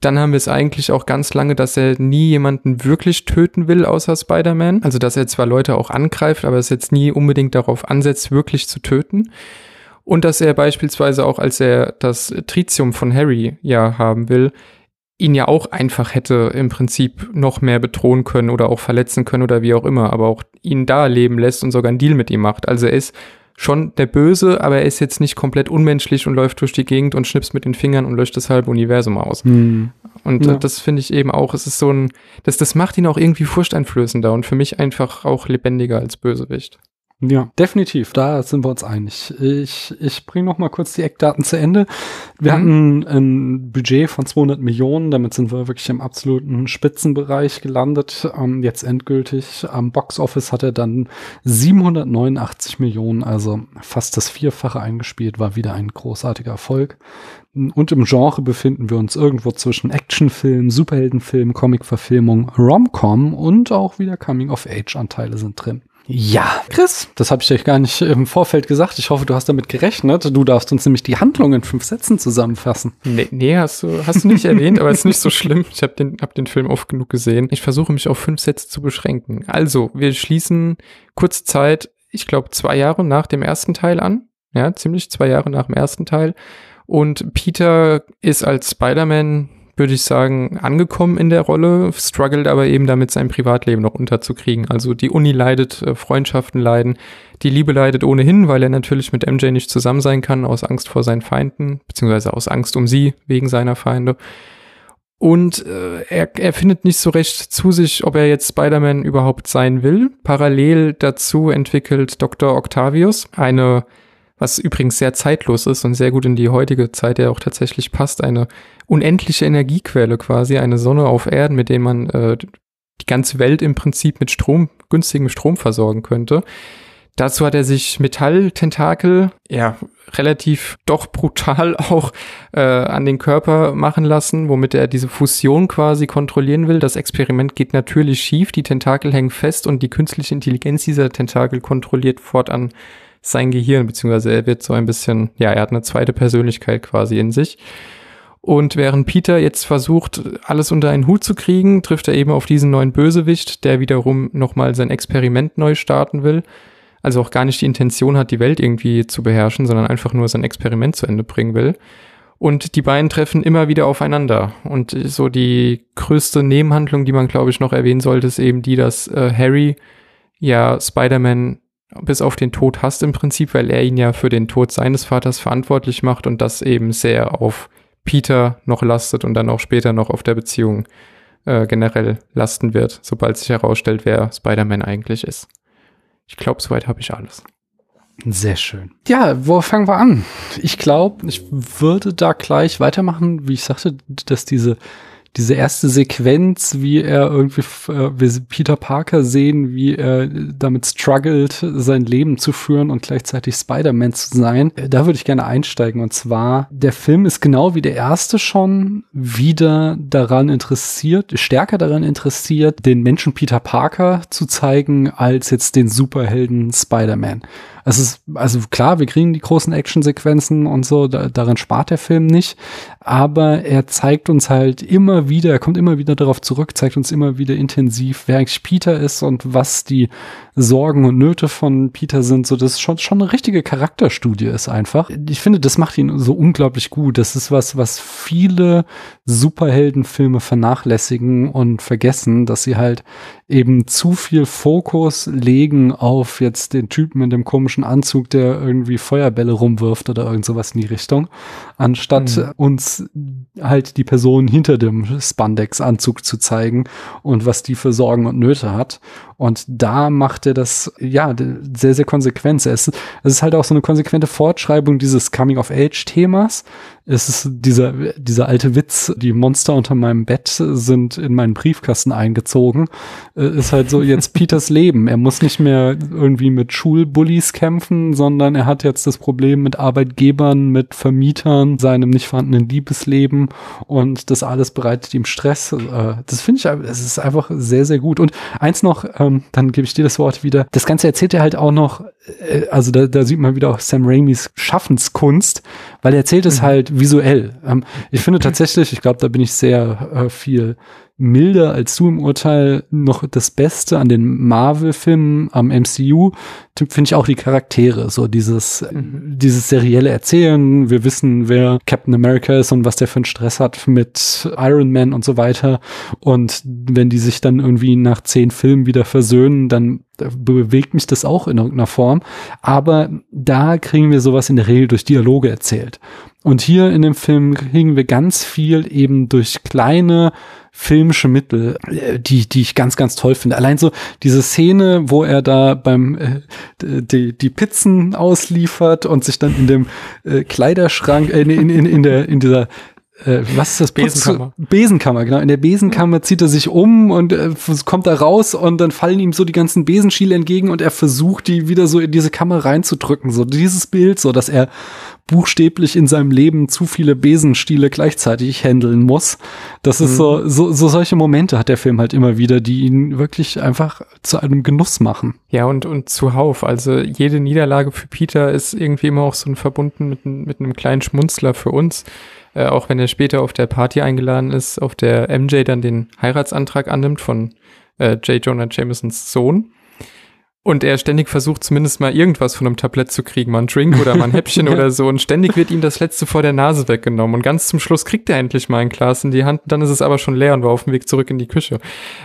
Dann haben wir es eigentlich auch ganz lange, dass er nie jemanden wirklich töten will, außer Spider-Man. Also, dass er zwar Leute auch angreift, aber es jetzt nie unbedingt darauf ansetzt, wirklich zu töten. Und dass er beispielsweise auch, als er das Tritium von Harry ja haben will, ihn ja auch einfach hätte im Prinzip noch mehr bedrohen können oder auch verletzen können oder wie auch immer, aber auch ihn da leben lässt und sogar einen Deal mit ihm macht. Also er ist schon der Böse, aber er ist jetzt nicht komplett unmenschlich und läuft durch die Gegend und schnippst mit den Fingern und löscht das halbe Universum aus. Hm. Und ja. das finde ich eben auch, es ist so ein, das, das macht ihn auch irgendwie furchteinflößender und für mich einfach auch lebendiger als Bösewicht. Ja, definitiv, da sind wir uns einig. Ich, ich bringe noch mal kurz die Eckdaten zu Ende. Wir mhm. hatten ein Budget von 200 Millionen, damit sind wir wirklich im absoluten Spitzenbereich gelandet. Ähm, jetzt endgültig am Box Office hat er dann 789 Millionen, also fast das Vierfache eingespielt, war wieder ein großartiger Erfolg. Und im Genre befinden wir uns irgendwo zwischen Actionfilm, Superheldenfilm, Comicverfilmung, Rom-Com und auch wieder Coming-of-Age-Anteile sind drin. Ja, Chris, das habe ich euch gar nicht im Vorfeld gesagt. Ich hoffe, du hast damit gerechnet. Du darfst uns nämlich die Handlung in fünf Sätzen zusammenfassen. Nee, nee hast, du, hast du nicht erwähnt, aber ist nicht so schlimm. Ich habe den, hab den Film oft genug gesehen. Ich versuche mich auf fünf Sätze zu beschränken. Also, wir schließen kurze Zeit, ich glaube zwei Jahre nach dem ersten Teil an. Ja, ziemlich zwei Jahre nach dem ersten Teil. Und Peter ist als Spider-Man würde ich sagen, angekommen in der Rolle, struggelt aber eben damit, sein Privatleben noch unterzukriegen. Also die Uni leidet, äh, Freundschaften leiden, die Liebe leidet ohnehin, weil er natürlich mit MJ nicht zusammen sein kann, aus Angst vor seinen Feinden, beziehungsweise aus Angst um sie wegen seiner Feinde. Und äh, er, er findet nicht so recht zu sich, ob er jetzt Spider-Man überhaupt sein will. Parallel dazu entwickelt Dr. Octavius eine was übrigens sehr zeitlos ist und sehr gut in die heutige Zeit ja auch tatsächlich passt, eine unendliche Energiequelle quasi, eine Sonne auf Erden, mit der man äh, die ganze Welt im Prinzip mit Strom, günstigem Strom versorgen könnte. Dazu hat er sich Metalltentakel, ja, relativ doch brutal *laughs* auch äh, an den Körper machen lassen, womit er diese Fusion quasi kontrollieren will. Das Experiment geht natürlich schief, die Tentakel hängen fest und die künstliche Intelligenz dieser Tentakel kontrolliert fortan sein Gehirn, beziehungsweise er wird so ein bisschen, ja, er hat eine zweite Persönlichkeit quasi in sich. Und während Peter jetzt versucht, alles unter einen Hut zu kriegen, trifft er eben auf diesen neuen Bösewicht, der wiederum nochmal sein Experiment neu starten will. Also auch gar nicht die Intention hat, die Welt irgendwie zu beherrschen, sondern einfach nur sein Experiment zu Ende bringen will. Und die beiden treffen immer wieder aufeinander. Und so die größte Nebenhandlung, die man, glaube ich, noch erwähnen sollte, ist eben die, dass äh, Harry ja Spider-Man bis auf den Tod hasst im Prinzip, weil er ihn ja für den Tod seines Vaters verantwortlich macht und das eben sehr auf Peter noch lastet und dann auch später noch auf der Beziehung äh, generell lasten wird, sobald sich herausstellt, wer Spider-Man eigentlich ist. Ich glaube, soweit habe ich alles. Sehr schön. Ja, wo fangen wir an? Ich glaube, ich würde da gleich weitermachen, wie ich sagte, dass diese diese erste Sequenz, wie er irgendwie, äh, wir Peter Parker sehen, wie er damit struggelt, sein Leben zu führen und gleichzeitig Spider-Man zu sein, äh, da würde ich gerne einsteigen. Und zwar, der Film ist genau wie der erste schon wieder daran interessiert, stärker daran interessiert, den Menschen Peter Parker zu zeigen, als jetzt den Superhelden Spider-Man. Es ist, also klar, wir kriegen die großen Actionsequenzen und so, da, daran spart der Film nicht, aber er zeigt uns halt immer wieder, er kommt immer wieder darauf zurück, zeigt uns immer wieder intensiv, wer eigentlich Peter ist und was die Sorgen und Nöte von Peter sind, so das ist schon, schon eine richtige Charakterstudie ist einfach. Ich finde, das macht ihn so unglaublich gut. Das ist was, was viele Superheldenfilme vernachlässigen und vergessen, dass sie halt eben zu viel Fokus legen auf jetzt den Typen in dem komischen Anzug, der irgendwie Feuerbälle rumwirft oder irgend sowas in die Richtung, anstatt mhm. uns halt die Person hinter dem Spandex-Anzug zu zeigen und was die für Sorgen und Nöte hat. Und da macht er das, ja, sehr, sehr konsequent. Es, es ist halt auch so eine konsequente Fortschreibung dieses Coming-of-Age-Themas. Es ist dieser, dieser alte Witz, die Monster unter meinem Bett sind in meinen Briefkasten eingezogen. Äh, ist halt so jetzt *laughs* Peters Leben. Er muss nicht mehr irgendwie mit Schulbullies kämpfen, sondern er hat jetzt das Problem mit Arbeitgebern, mit Vermietern, seinem nicht vorhandenen Liebesleben und das alles bereitet ihm Stress. Äh, das finde ich, es ist einfach sehr, sehr gut. Und eins noch, ähm, dann gebe ich dir das Wort wieder. Das Ganze erzählt er halt auch noch, äh, also da, da sieht man wieder auch Sam Raimis Schaffenskunst, weil er erzählt es mhm. halt visuell. Ähm, ich finde *clears throat* tatsächlich, ich glaube, da bin ich sehr äh, viel milder als du im Urteil noch das Beste an den Marvel-Filmen am MCU, finde ich auch die Charaktere, so dieses, mhm. dieses serielle Erzählen. Wir wissen, wer Captain America ist und was der für einen Stress hat mit Iron Man und so weiter. Und wenn die sich dann irgendwie nach zehn Filmen wieder versöhnen, dann bewegt mich das auch in irgendeiner Form. Aber da kriegen wir sowas in der Regel durch Dialoge erzählt. Und hier in dem Film kriegen wir ganz viel eben durch kleine filmische Mittel, äh, die, die ich ganz, ganz toll finde. Allein so diese Szene, wo er da beim äh, die, die Pizzen ausliefert und sich dann in dem äh, Kleiderschrank, äh, in, in, in, der, in dieser äh, was ist das? Besenkammer. Besenkammer, genau. In der Besenkammer zieht er sich um und äh, kommt da raus und dann fallen ihm so die ganzen Besenschiele entgegen und er versucht, die wieder so in diese Kammer reinzudrücken. So dieses Bild, so dass er buchstäblich in seinem Leben zu viele Besenstiele gleichzeitig handeln muss. Das ist mhm. so, so, so solche Momente hat der Film halt immer wieder, die ihn wirklich einfach zu einem Genuss machen. Ja, und, und zuhauf. Also jede Niederlage für Peter ist irgendwie immer auch so ein verbunden mit, mit einem kleinen Schmunzler für uns. Äh, auch wenn er später auf der Party eingeladen ist, auf der MJ dann den Heiratsantrag annimmt von äh, J. Jonah Jamesons Sohn. Und er ständig versucht zumindest mal irgendwas von einem Tablett zu kriegen, mal ein Drink oder mal ein Häppchen *laughs* oder so. Und ständig wird ihm das letzte vor der Nase weggenommen. Und ganz zum Schluss kriegt er endlich mal ein Glas in die Hand, dann ist es aber schon leer und war auf dem Weg zurück in die Küche.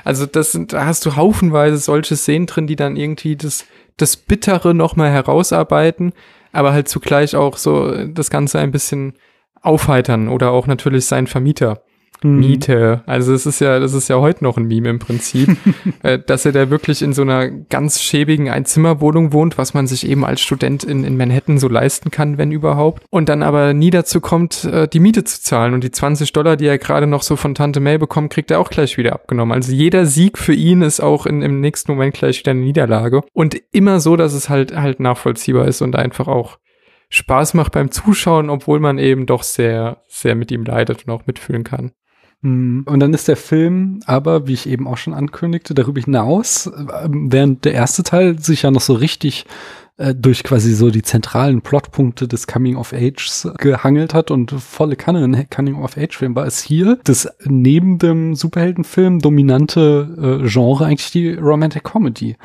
Also das sind, da hast du haufenweise solche Szenen drin, die dann irgendwie das, das Bittere nochmal herausarbeiten, aber halt zugleich auch so das Ganze ein bisschen aufheitern oder auch natürlich seinen Vermieter Mhm. Miete. Also es ist ja, das ist ja heute noch ein Meme im Prinzip, *laughs* äh, dass er da wirklich in so einer ganz schäbigen Einzimmerwohnung wohnt, was man sich eben als Student in, in Manhattan so leisten kann, wenn überhaupt. Und dann aber nie dazu kommt, äh, die Miete zu zahlen. Und die 20 Dollar, die er gerade noch so von Tante May bekommt, kriegt er auch gleich wieder abgenommen. Also jeder Sieg für ihn ist auch in, im nächsten Moment gleich wieder eine Niederlage. Und immer so, dass es halt halt nachvollziehbar ist und einfach auch Spaß macht beim Zuschauen, obwohl man eben doch sehr, sehr mit ihm leidet und auch mitfühlen kann. Hm. Und dann ist der Film aber, wie ich eben auch schon ankündigte, darüber hinaus, ähm, während der erste Teil sich ja noch so richtig äh, durch quasi so die zentralen Plotpunkte des Coming of Ages gehangelt hat und volle Kanne ein Coming of Age Film war, ist hier das neben dem Superheldenfilm dominante äh, Genre eigentlich die Romantic Comedy.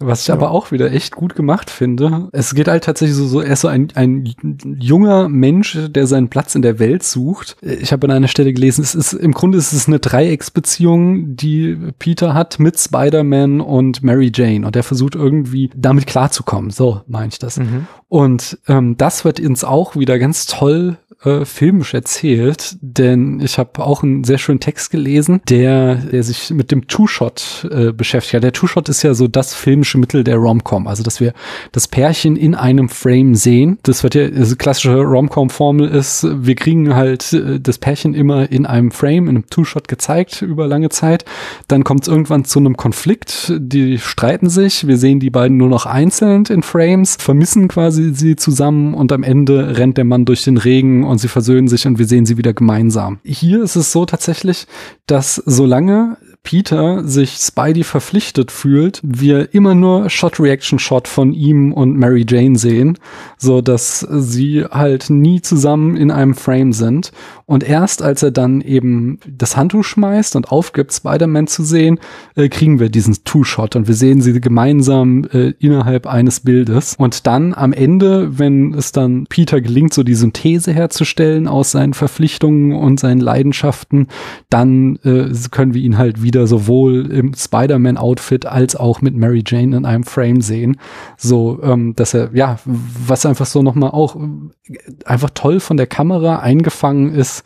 Was ich ja. aber auch wieder echt gut gemacht finde. Es geht halt tatsächlich so, so er ist so ein, ein junger Mensch, der seinen Platz in der Welt sucht. Ich habe an einer Stelle gelesen, es ist im Grunde ist es eine Dreiecksbeziehung, die Peter hat mit Spider-Man und Mary Jane. Und er versucht irgendwie damit klarzukommen. So meine ich das. Mhm. Und ähm, das wird uns auch wieder ganz toll äh, filmisch erzählt, denn ich habe auch einen sehr schönen Text gelesen, der, der sich mit dem Two-Shot äh, beschäftigt. Ja, der Two-Shot ist ja so das filmische Mittel der Rom-Com, also dass wir das Pärchen in einem Frame sehen. Das wird ja, diese klassische Rom-Com-Formel ist, wir kriegen halt äh, das Pärchen immer in einem Frame, in einem Two-Shot gezeigt über lange Zeit. Dann kommt es irgendwann zu einem Konflikt, die streiten sich, wir sehen die beiden nur noch einzeln in Frames, vermissen quasi sie zusammen und am Ende rennt der Mann durch den Regen und sie versöhnen sich und wir sehen sie wieder gemeinsam. Hier ist es so tatsächlich, dass solange Peter sich Spidey verpflichtet fühlt, wir immer nur Shot-Reaction-Shot von ihm und Mary Jane sehen, so dass sie halt nie zusammen in einem Frame sind. Und erst als er dann eben das Handtuch schmeißt und aufgibt, Spider-Man zu sehen, äh, kriegen wir diesen Two-Shot und wir sehen sie gemeinsam äh, innerhalb eines Bildes. Und dann am Ende, wenn es dann Peter gelingt, so die Synthese herzustellen aus seinen Verpflichtungen und seinen Leidenschaften, dann äh, können wir ihn halt wieder wieder sowohl im Spider-Man-Outfit als auch mit Mary Jane in einem Frame sehen. So, ähm, dass er, ja, was einfach so nochmal auch äh, einfach toll von der Kamera eingefangen ist,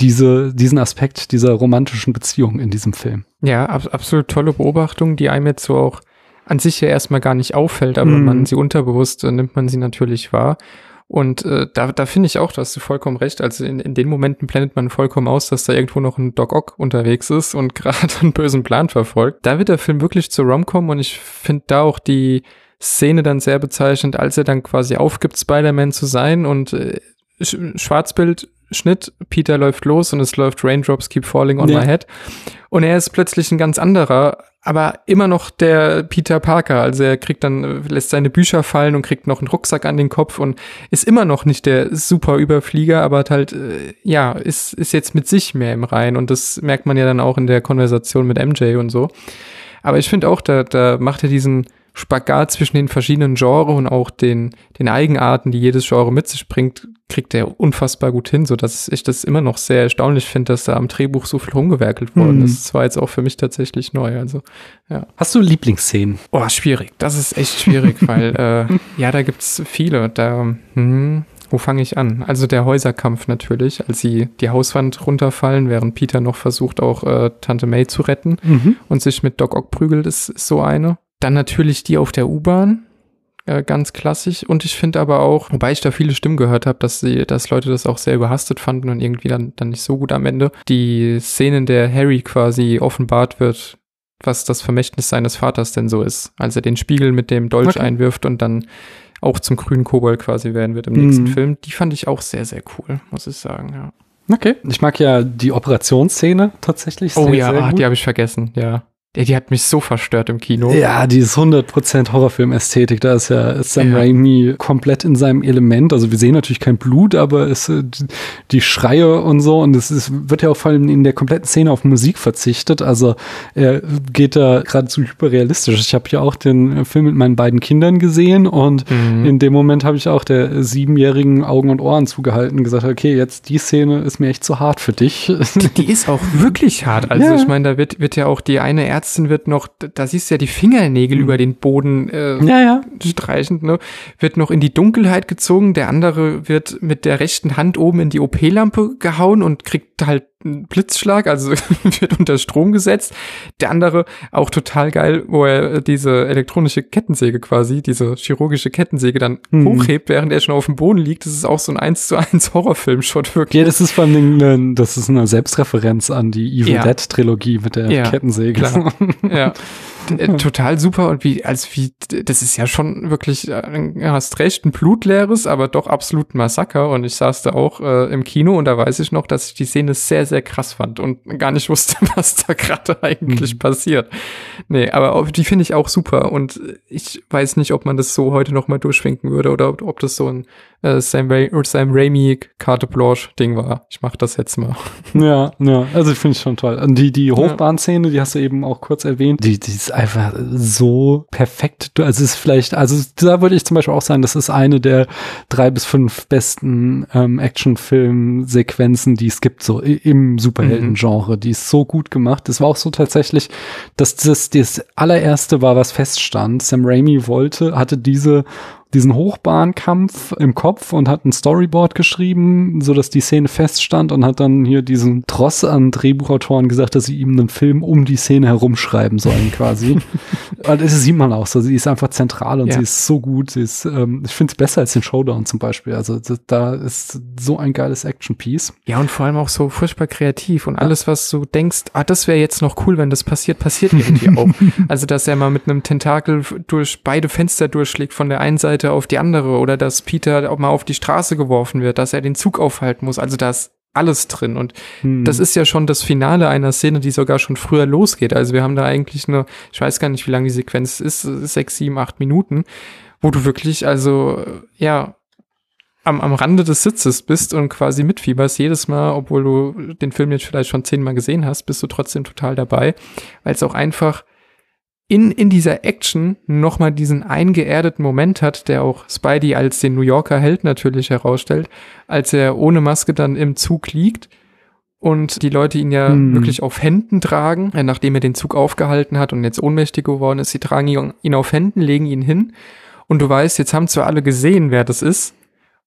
diese, diesen Aspekt dieser romantischen Beziehung in diesem Film. Ja, ab, absolut tolle Beobachtung, die einem jetzt so auch an sich ja erstmal gar nicht auffällt, aber mm. man sie unterbewusst, äh, nimmt man sie natürlich wahr. Und äh, da, da finde ich auch, da hast du vollkommen recht. Also in, in den Momenten blendet man vollkommen aus, dass da irgendwo noch ein Doc Ock unterwegs ist und *laughs* gerade einen bösen Plan verfolgt. Da wird der Film wirklich zu Romcom und ich finde da auch die Szene dann sehr bezeichnend, als er dann quasi aufgibt, Spider-Man zu sein und äh, Schwarzbild, Schnitt, Peter läuft los und es läuft Raindrops Keep Falling on ja. My Head. Und er ist plötzlich ein ganz anderer, aber immer noch der Peter Parker. Also er kriegt dann, lässt seine Bücher fallen und kriegt noch einen Rucksack an den Kopf und ist immer noch nicht der super Überflieger, aber halt, äh, ja, ist, ist jetzt mit sich mehr im Rein. Und das merkt man ja dann auch in der Konversation mit MJ und so. Aber ich finde auch, da, da macht er diesen Spagat zwischen den verschiedenen Genres und auch den, den Eigenarten, die jedes Genre mit sich bringt, kriegt er unfassbar gut hin, so dass ich das immer noch sehr erstaunlich finde, dass da am Drehbuch so viel rumgewerkelt worden mhm. ist. Das war jetzt auch für mich tatsächlich neu. Also, ja. Hast du Lieblingsszenen? Oh, schwierig. Das ist echt schwierig, *laughs* weil äh, ja, da gibt's viele. Da, hm, wo fange ich an? Also der Häuserkampf natürlich, als sie die Hauswand runterfallen, während Peter noch versucht, auch äh, Tante May zu retten mhm. und sich mit Doc Ock prügelt, ist, ist so eine. Dann natürlich die auf der U-Bahn, äh, ganz klassisch. Und ich finde aber auch, wobei ich da viele Stimmen gehört habe, dass sie, dass Leute das auch sehr überhastet fanden und irgendwie dann, dann nicht so gut am Ende. Die Szenen, der Harry quasi offenbart wird, was das Vermächtnis seines Vaters denn so ist, als er den Spiegel mit dem Dolch okay. einwirft und dann auch zum grünen Kobold quasi werden wird im mhm. nächsten Film. Die fand ich auch sehr, sehr cool, muss ich sagen, ja. Okay. Ich mag ja die Operationsszene tatsächlich. Oh sehr, oh ja, sehr die habe ich vergessen, ja. Die, die hat mich so verstört im Kino. Ja, die ist 100% Horrorfilm-Ästhetik. Da ist ja Sam ja. Raimi komplett in seinem Element. Also wir sehen natürlich kein Blut, aber es, äh, die Schreie und so. Und es ist, wird ja auch vor allem in der kompletten Szene auf Musik verzichtet. Also er geht da geradezu hyperrealistisch. Ich habe ja auch den Film mit meinen beiden Kindern gesehen und mhm. in dem Moment habe ich auch der siebenjährigen Augen und Ohren zugehalten und gesagt, okay, jetzt die Szene ist mir echt zu hart für dich. Die, die ist auch wirklich hart. Also ja. ich meine, da wird, wird ja auch die eine Ärztin Ärztin wird noch, da siehst du ja die Fingernägel mhm. über den Boden äh, ja, ja. streichend, ne? wird noch in die Dunkelheit gezogen, der andere wird mit der rechten Hand oben in die OP-Lampe gehauen und kriegt halt Blitzschlag, also *laughs* wird unter Strom gesetzt. Der andere, auch total geil, wo er diese elektronische Kettensäge quasi, diese chirurgische Kettensäge dann mhm. hochhebt, während er schon auf dem Boden liegt. Das ist auch so ein 1 zu 1 *laughs* Horrorfilm-Shot wirklich. Ja, das ist vor allem, das ist eine Selbstreferenz an die Evil ja. Dead Trilogie mit der ja, Kettensäge. Klar. *laughs* ja. Äh, *laughs* total super und wie, als wie, das ist ja schon wirklich, äh, hast recht, ein blutleeres, aber doch absolut ein Massaker und ich saß da auch äh, im Kino und da weiß ich noch, dass ich die Szene sehr, sehr krass fand und gar nicht *laughs* wusste, was da gerade eigentlich mhm. passiert. Nee, aber auch, die finde ich auch super und ich weiß nicht, ob man das so heute noch mal durchwinken würde oder ob, ob das so ein äh, Sam, Ra Sam Raimi Carte Blanche Ding war. Ich mach das jetzt mal. Ja, ja, also ich finde ich schon toll. Und die, die Hochbahnszene, die hast du eben auch kurz erwähnt, die, die ist einfach so perfekt. Also es ist vielleicht, also da würde ich zum Beispiel auch sagen, das ist eine der drei bis fünf besten ähm, Actionfilm-Sequenzen, die es gibt, so im Superhelden-Genre. Mhm. Die ist so gut gemacht. Das war auch so tatsächlich, dass das das allererste war, was feststand. Sam Raimi wollte, hatte diese diesen Hochbahnkampf im Kopf und hat ein Storyboard geschrieben, so dass die Szene feststand und hat dann hier diesen Tross an Drehbuchautoren gesagt, dass sie ihm einen Film um die Szene herumschreiben sollen quasi. *laughs* und das sieht man auch so. Sie ist einfach zentral und ja. sie ist so gut. Sie ist, ähm, ich finde es besser als den Showdown zum Beispiel. Also da ist so ein geiles Action-Piece. Ja, und vor allem auch so furchtbar kreativ und alles, was du denkst, ah, das wäre jetzt noch cool, wenn das passiert, passiert irgendwie *laughs* auch. Also, dass er mal mit einem Tentakel durch beide Fenster durchschlägt von der einen Seite Seite auf die andere oder dass Peter auch mal auf die Straße geworfen wird, dass er den Zug aufhalten muss. Also da ist alles drin. Und hm. das ist ja schon das Finale einer Szene, die sogar schon früher losgeht. Also wir haben da eigentlich nur, ich weiß gar nicht, wie lang die Sequenz ist, sechs, sieben, acht Minuten, wo du wirklich, also, ja, am, am Rande des Sitzes bist und quasi mitfieberst jedes Mal, obwohl du den Film jetzt vielleicht schon zehnmal gesehen hast, bist du trotzdem total dabei, weil es auch einfach in, in dieser Action nochmal diesen eingeerdeten Moment hat, der auch Spidey als den New Yorker Held natürlich herausstellt, als er ohne Maske dann im Zug liegt und die Leute ihn ja hm. wirklich auf Händen tragen, äh, nachdem er den Zug aufgehalten hat und jetzt ohnmächtig geworden ist. Sie tragen ihn auf Händen, legen ihn hin und du weißt, jetzt haben zwar alle gesehen, wer das ist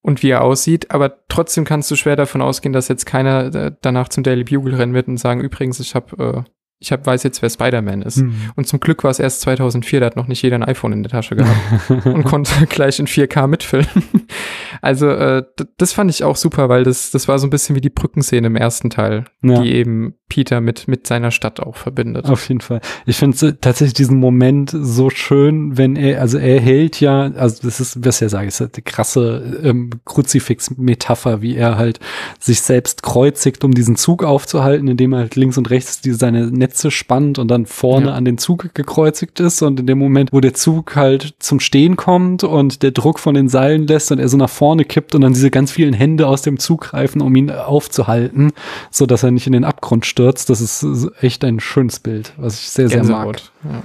und wie er aussieht, aber trotzdem kannst du schwer davon ausgehen, dass jetzt keiner äh, danach zum Daily Bugle rennen wird und sagen, übrigens, ich habe äh, ich hab, weiß jetzt, wer Spider-Man ist. Mhm. Und zum Glück war es erst 2004, da hat noch nicht jeder ein iPhone in der Tasche gehabt *laughs* und konnte *laughs* gleich in 4K mitfilmen. *laughs* also äh, das fand ich auch super, weil das, das war so ein bisschen wie die Brückenszene im ersten Teil, ja. die eben Peter mit, mit seiner Stadt auch verbindet. Auf jeden Fall. Ich finde tatsächlich diesen Moment so schön, wenn er, also er hält ja, also das ist, was er sagt, ist halt eine krasse ähm, Kruzifix-Metapher, wie er halt sich selbst kreuzigt, um diesen Zug aufzuhalten, indem er halt links und rechts die, seine Netze spannt und dann vorne ja. an den Zug gekreuzigt ist und in dem Moment, wo der Zug halt zum Stehen kommt und der Druck von den Seilen lässt und er so nach vorne kippt und dann diese ganz vielen Hände aus dem Zug greifen, um ihn aufzuhalten, so dass er nicht in den Abgrund stürzt. Das ist echt ein schönes Bild, was ich sehr, sehr Gänsehaut. mag. Ja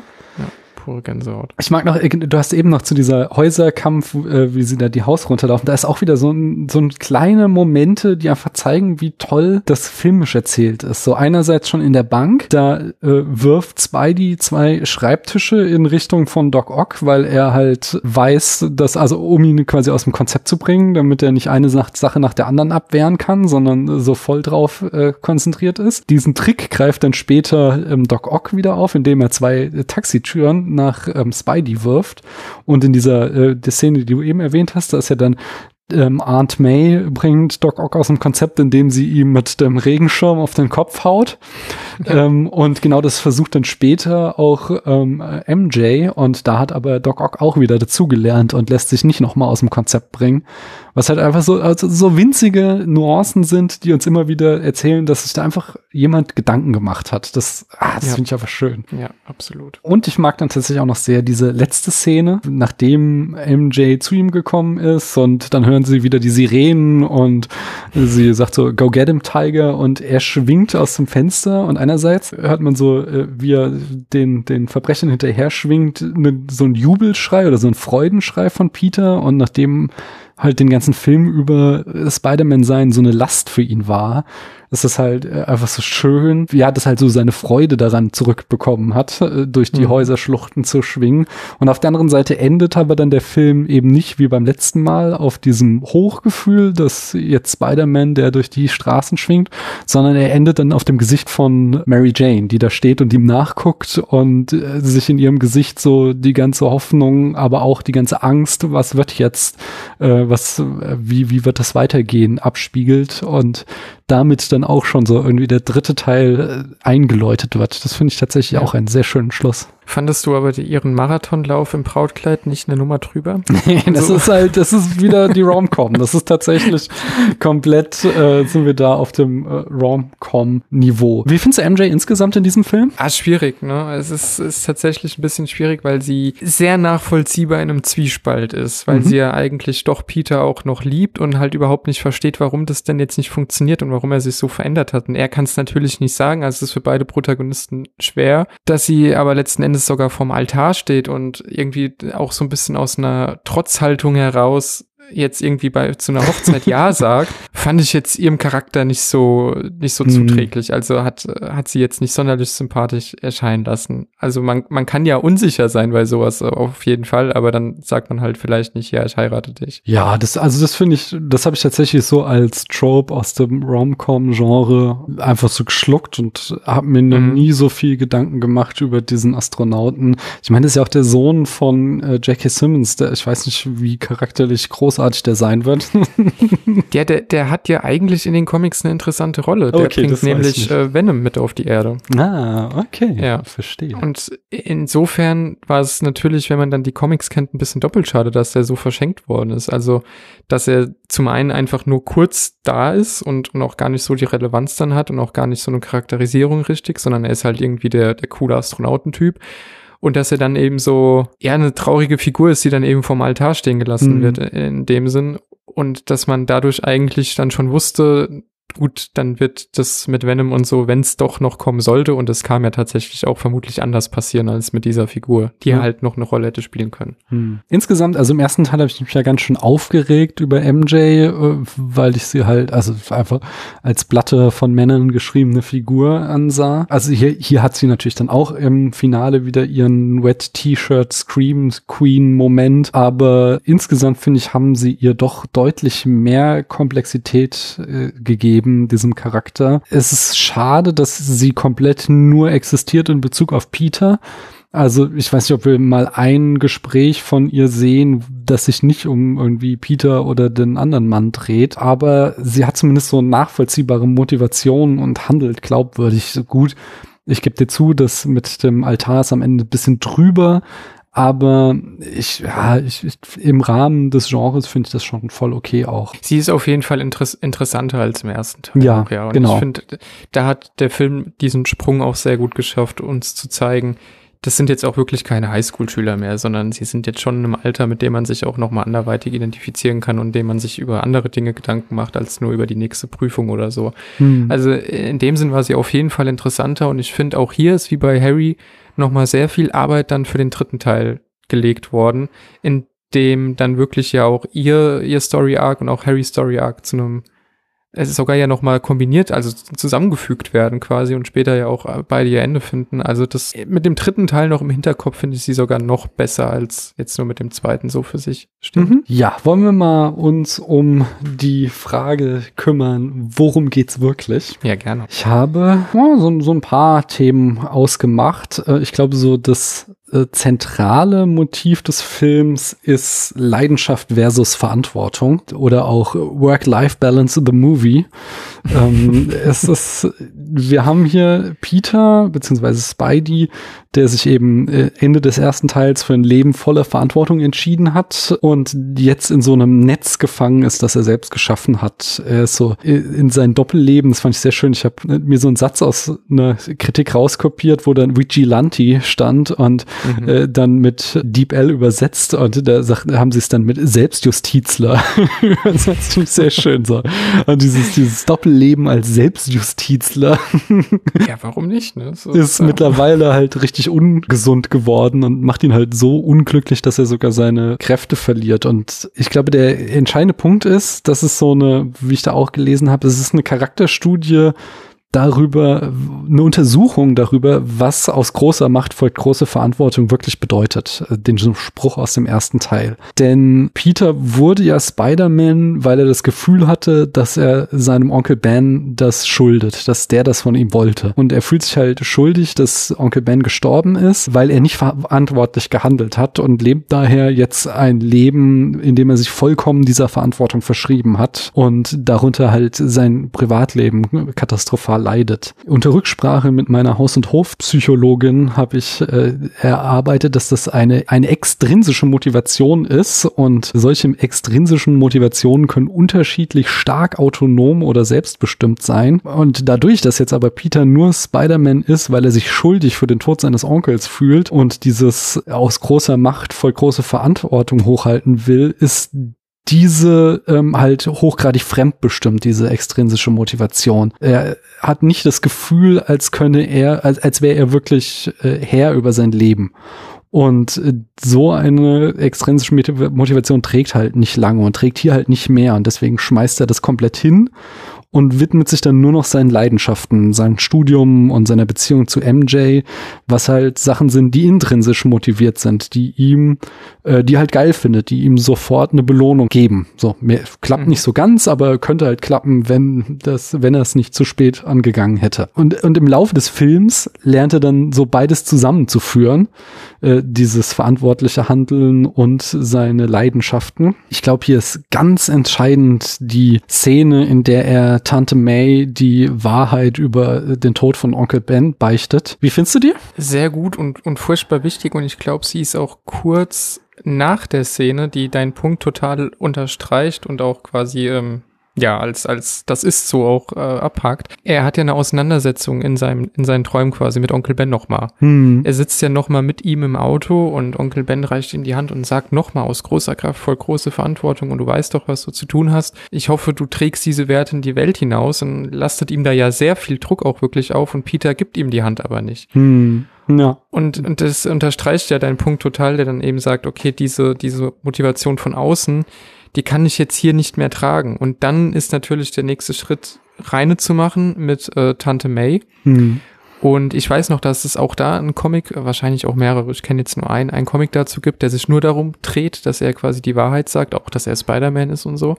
pure Gänsehaut. Ich mag noch, äh, du hast eben noch zu dieser Häuserkampf, äh, wie sie da die Haus runterlaufen, da ist auch wieder so ein, so ein kleine Momente, die einfach zeigen, wie toll das filmisch erzählt ist. So einerseits schon in der Bank, da äh, wirft Spidey zwei Schreibtische in Richtung von Doc Ock, weil er halt weiß, dass, also um ihn quasi aus dem Konzept zu bringen, damit er nicht eine Sache nach der anderen abwehren kann, sondern so voll drauf äh, konzentriert ist. Diesen Trick greift dann später ähm, Doc Ock wieder auf, indem er zwei äh, Taxitüren nach ähm, Spidey wirft. Und in dieser äh, der Szene, die du eben erwähnt hast, da ist ja dann ähm, Aunt May bringt Doc Ock aus dem Konzept, indem sie ihm mit dem Regenschirm auf den Kopf haut. Ja. Ähm, und genau das versucht dann später auch ähm, MJ und da hat aber Doc Ock auch wieder dazugelernt und lässt sich nicht nochmal aus dem Konzept bringen. Was halt einfach so, also so winzige Nuancen sind, die uns immer wieder erzählen, dass sich da einfach jemand Gedanken gemacht hat. Das, ah, das ja. finde ich einfach schön. Ja, absolut. Und ich mag dann tatsächlich auch noch sehr diese letzte Szene, nachdem MJ zu ihm gekommen ist und dann hören sie wieder die Sirenen und sie sagt so, go get him, Tiger und er schwingt aus dem Fenster und einerseits hört man so, äh, wie er den, den Verbrechern hinterher schwingt, ne, so ein Jubelschrei oder so ein Freudenschrei von Peter und nachdem halt den ganzen Film über Spider-Man sein so eine Last für ihn war, dass das halt äh, einfach so schön, ja, das halt so seine Freude daran zurückbekommen hat, äh, durch die mhm. Häuserschluchten zu schwingen. Und auf der anderen Seite endet aber dann der Film eben nicht wie beim letzten Mal auf diesem Hochgefühl, dass jetzt Spider-Man, der durch die Straßen schwingt, sondern er endet dann auf dem Gesicht von Mary Jane, die da steht und ihm nachguckt und äh, sich in ihrem Gesicht so die ganze Hoffnung, aber auch die ganze Angst, was wird jetzt, äh, was, wie, wie wird das weitergehen, abspiegelt und damit dann auch schon so irgendwie der dritte Teil äh, eingeläutet wird. Das finde ich tatsächlich ja. auch einen sehr schönen Schluss. Fandest du aber die, ihren Marathonlauf im Brautkleid nicht eine Nummer drüber? *laughs* Nee, das so. ist halt, das ist wieder die Rom-Com. Das ist tatsächlich komplett, äh, sind wir da auf dem äh, Rom-Com-Niveau. Wie findest du MJ insgesamt in diesem Film? Ah, schwierig, ne? Es ist, ist tatsächlich ein bisschen schwierig, weil sie sehr nachvollziehbar in einem Zwiespalt ist, weil mhm. sie ja eigentlich doch Peter auch noch liebt und halt überhaupt nicht versteht, warum das denn jetzt nicht funktioniert und warum er sich so verändert hat. Und er kann es natürlich nicht sagen, also es ist für beide Protagonisten schwer, dass sie aber letzten Endes sogar vorm Altar steht und irgendwie auch so ein bisschen aus einer Trotzhaltung heraus jetzt irgendwie bei zu einer Hochzeit ja *laughs* sagt, fand ich jetzt ihrem Charakter nicht so nicht so mhm. zuträglich. Also hat hat sie jetzt nicht sonderlich sympathisch erscheinen lassen. Also man man kann ja unsicher sein bei sowas auf jeden Fall, aber dann sagt man halt vielleicht nicht, ja, ich heirate dich. Ja, das also das finde ich, das habe ich tatsächlich so als Trope aus dem Rom-Com Genre einfach so geschluckt und habe mir noch mhm. nie so viel Gedanken gemacht über diesen Astronauten. Ich meine, das ist ja auch der Sohn von äh, Jackie Simmons, der ich weiß nicht, wie charakterlich groß großartig der sein wird. *laughs* ja, der, der hat ja eigentlich in den Comics eine interessante Rolle. Der okay, bringt nämlich äh, Venom mit auf die Erde. Ah, okay. Ja, verstehe. Und insofern war es natürlich, wenn man dann die Comics kennt, ein bisschen doppelt schade, dass der so verschenkt worden ist. Also, dass er zum einen einfach nur kurz da ist und, und auch gar nicht so die Relevanz dann hat und auch gar nicht so eine Charakterisierung richtig, sondern er ist halt irgendwie der, der coole Astronautentyp und dass er dann eben so eher eine traurige Figur ist, die dann eben vom Altar stehen gelassen mhm. wird in dem Sinn und dass man dadurch eigentlich dann schon wusste, gut, dann wird das mit Venom und so, wenn es doch noch kommen sollte, und es kam ja tatsächlich auch vermutlich anders passieren als mit dieser Figur, die mhm. halt noch eine Rolle hätte spielen können. Mhm. Insgesamt, also im ersten Teil habe ich mich ja ganz schön aufgeregt über MJ, äh, weil ich sie halt, also einfach als Blatte von Männern geschriebene Figur ansah. Also hier, hier hat sie natürlich dann auch im Finale wieder ihren Wet T-Shirt Scream Queen Moment, aber insgesamt finde ich, haben sie ihr doch deutlich mehr Komplexität äh, gegeben gegeben, diesem Charakter. Es ist schade, dass sie komplett nur existiert in Bezug auf Peter. Also ich weiß nicht, ob wir mal ein Gespräch von ihr sehen, das sich nicht um irgendwie Peter oder den anderen Mann dreht, aber sie hat zumindest so nachvollziehbare Motivationen und handelt glaubwürdig gut. Ich gebe dir zu, dass mit dem Altar ist am Ende ein bisschen drüber, aber ich, ja, ich, ich, im Rahmen des Genres finde ich das schon voll okay auch. Sie ist auf jeden Fall interess interessanter als im ersten Teil. Ja, ja. Und genau. Ich finde, da hat der Film diesen Sprung auch sehr gut geschafft, uns zu zeigen, das sind jetzt auch wirklich keine Highschool-Schüler mehr, sondern sie sind jetzt schon in einem Alter, mit dem man sich auch nochmal anderweitig identifizieren kann und dem man sich über andere Dinge Gedanken macht, als nur über die nächste Prüfung oder so. Hm. Also in dem Sinn war sie auf jeden Fall interessanter und ich finde auch hier ist wie bei Harry nochmal sehr viel Arbeit dann für den dritten Teil gelegt worden, in dem dann wirklich ja auch ihr, ihr Story Arc und auch Harry Story Arc zu einem es ist sogar ja nochmal kombiniert, also zusammengefügt werden quasi und später ja auch beide ihr Ende finden. Also das mit dem dritten Teil noch im Hinterkopf finde ich sie sogar noch besser als jetzt nur mit dem zweiten so für sich stimmt. Mhm. Ja, wollen wir mal uns um die Frage kümmern, worum geht's wirklich? Ja, gerne. Ich habe ja, so, so ein paar Themen ausgemacht. Äh, ich glaube, so das äh, zentrale Motiv des Films ist Leidenschaft versus Verantwortung oder auch Work-Life-Balance in the Movie. ähm, *laughs* es ist, wir haben hier Peter beziehungsweise Spidey, der sich eben äh, Ende des ersten Teils für ein Leben voller Verantwortung entschieden hat und jetzt in so einem Netz gefangen ist, das er selbst geschaffen hat. Er ist so äh, in sein Doppelleben, das fand ich sehr schön. Ich habe mir so einen Satz aus einer Kritik rauskopiert, wo dann Vigilante stand und mhm. äh, dann mit Deep L übersetzt und da sagt, haben sie es dann mit Selbstjustizler *laughs* übersetzt. Sehr *laughs* schön so. Und dieses, dieses Doppelleben als Selbstjustizler. *laughs* ja, warum nicht? Ne? So ist mittlerweile halt richtig richtig ungesund geworden und macht ihn halt so unglücklich, dass er sogar seine Kräfte verliert. Und ich glaube, der entscheidende Punkt ist, dass es so eine, wie ich da auch gelesen habe, es ist eine Charakterstudie darüber, eine Untersuchung darüber, was aus großer Macht folgt große Verantwortung wirklich bedeutet. Äh, den Spruch aus dem ersten Teil. Denn Peter wurde ja Spider-Man, weil er das Gefühl hatte, dass er seinem Onkel Ben das schuldet, dass der das von ihm wollte. Und er fühlt sich halt schuldig, dass Onkel Ben gestorben ist, weil er nicht verantwortlich gehandelt hat und lebt daher jetzt ein Leben, in dem er sich vollkommen dieser Verantwortung verschrieben hat und darunter halt sein Privatleben katastrophal leidet. Unter Rücksprache mit meiner Haus- und Hofpsychologin habe ich äh, erarbeitet, dass das eine, eine extrinsische Motivation ist und solche extrinsischen Motivationen können unterschiedlich stark autonom oder selbstbestimmt sein. Und dadurch, dass jetzt aber Peter nur Spider-Man ist, weil er sich schuldig für den Tod seines Onkels fühlt und dieses aus großer Macht voll große Verantwortung hochhalten will, ist diese ähm, halt hochgradig fremdbestimmt, diese extrinsische Motivation. Er hat nicht das Gefühl, als könne er, als, als wäre er wirklich äh, Herr über sein Leben. Und äh, so eine extrinsische Motivation trägt halt nicht lange und trägt hier halt nicht mehr. Und deswegen schmeißt er das komplett hin und widmet sich dann nur noch seinen Leidenschaften, seinem Studium und seiner Beziehung zu MJ, was halt Sachen sind, die intrinsisch motiviert sind, die ihm, äh, die halt geil findet, die ihm sofort eine Belohnung geben. So, mehr, klappt mhm. nicht so ganz, aber könnte halt klappen, wenn das, wenn er es nicht zu spät angegangen hätte. Und, und im Laufe des Films lernt er dann so beides zusammenzuführen, äh, dieses verantwortliche Handeln und seine Leidenschaften. Ich glaube, hier ist ganz entscheidend die Szene, in der er Tante May die Wahrheit über den Tod von Onkel Ben beichtet. Wie findest du die? Sehr gut und, und furchtbar wichtig und ich glaube, sie ist auch kurz nach der Szene, die deinen Punkt total unterstreicht und auch quasi ähm, ja, als, als das ist so auch äh, abhakt. Er hat ja eine Auseinandersetzung in seinem, in seinen Träumen quasi mit Onkel Ben nochmal. Hm. Er sitzt ja nochmal mit ihm im Auto und Onkel Ben reicht ihm die Hand und sagt nochmal aus großer Kraft, voll große Verantwortung und du weißt doch, was du zu tun hast. Ich hoffe, du trägst diese Werte in die Welt hinaus und lastet ihm da ja sehr viel Druck auch wirklich auf und Peter gibt ihm die Hand aber nicht. Hm. Ja. Und, und das unterstreicht ja deinen Punkt total, der dann eben sagt, okay, diese, diese Motivation von außen, die kann ich jetzt hier nicht mehr tragen. Und dann ist natürlich der nächste Schritt, reine zu machen mit äh, Tante May. Mhm. Und ich weiß noch, dass es auch da einen Comic, wahrscheinlich auch mehrere, ich kenne jetzt nur einen, einen Comic dazu gibt, der sich nur darum dreht, dass er quasi die Wahrheit sagt, auch dass er Spider-Man ist und so.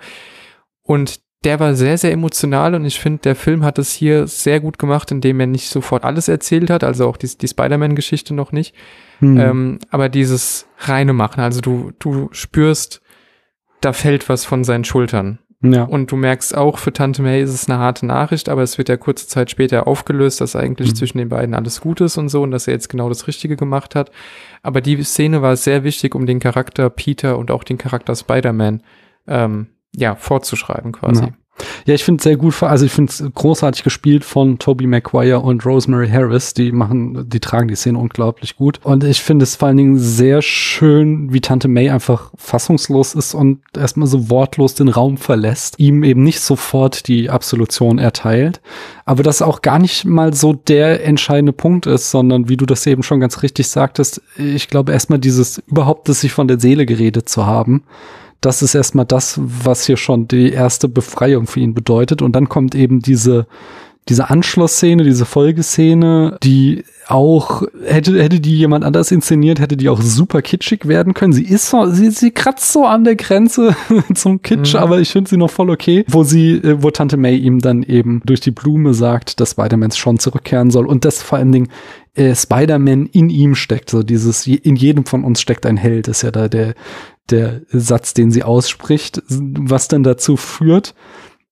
Und der war sehr, sehr emotional und ich finde, der Film hat es hier sehr gut gemacht, indem er nicht sofort alles erzählt hat, also auch die, die Spider-Man-Geschichte noch nicht. Hm. Ähm, aber dieses reine Machen, also du, du spürst, da fällt was von seinen Schultern. Ja. Und du merkst auch, für Tante May ist es eine harte Nachricht, aber es wird ja kurze Zeit später aufgelöst, dass eigentlich mhm. zwischen den beiden alles gut ist und so und dass er jetzt genau das Richtige gemacht hat. Aber die Szene war sehr wichtig, um den Charakter Peter und auch den Charakter Spider-Man ähm, ja, vorzuschreiben quasi. Ja. Ja, ich finde es sehr gut, also ich finde es großartig gespielt von Toby Maguire und Rosemary Harris. Die machen, die tragen die Szene unglaublich gut. Und ich finde es vor allen Dingen sehr schön, wie Tante May einfach fassungslos ist und erstmal so wortlos den Raum verlässt, ihm eben nicht sofort die Absolution erteilt. Aber das auch gar nicht mal so der entscheidende Punkt ist, sondern wie du das eben schon ganz richtig sagtest, ich glaube erstmal dieses überhaupt das sich von der Seele geredet zu haben das ist erstmal das, was hier schon die erste Befreiung für ihn bedeutet. Und dann kommt eben diese, diese Anschlussszene, diese Folgeszene, die auch, hätte, hätte die jemand anders inszeniert, hätte die auch super kitschig werden können. Sie ist so, sie, sie kratzt so an der Grenze *laughs* zum Kitsch, mhm. aber ich finde sie noch voll okay, wo sie, äh, wo Tante May ihm dann eben durch die Blume sagt, dass Spider-Man schon zurückkehren soll und das vor allen Dingen äh, Spider-Man in ihm steckt. So dieses, in jedem von uns steckt ein Held, ist ja da der, der Satz, den sie ausspricht, was dann dazu führt,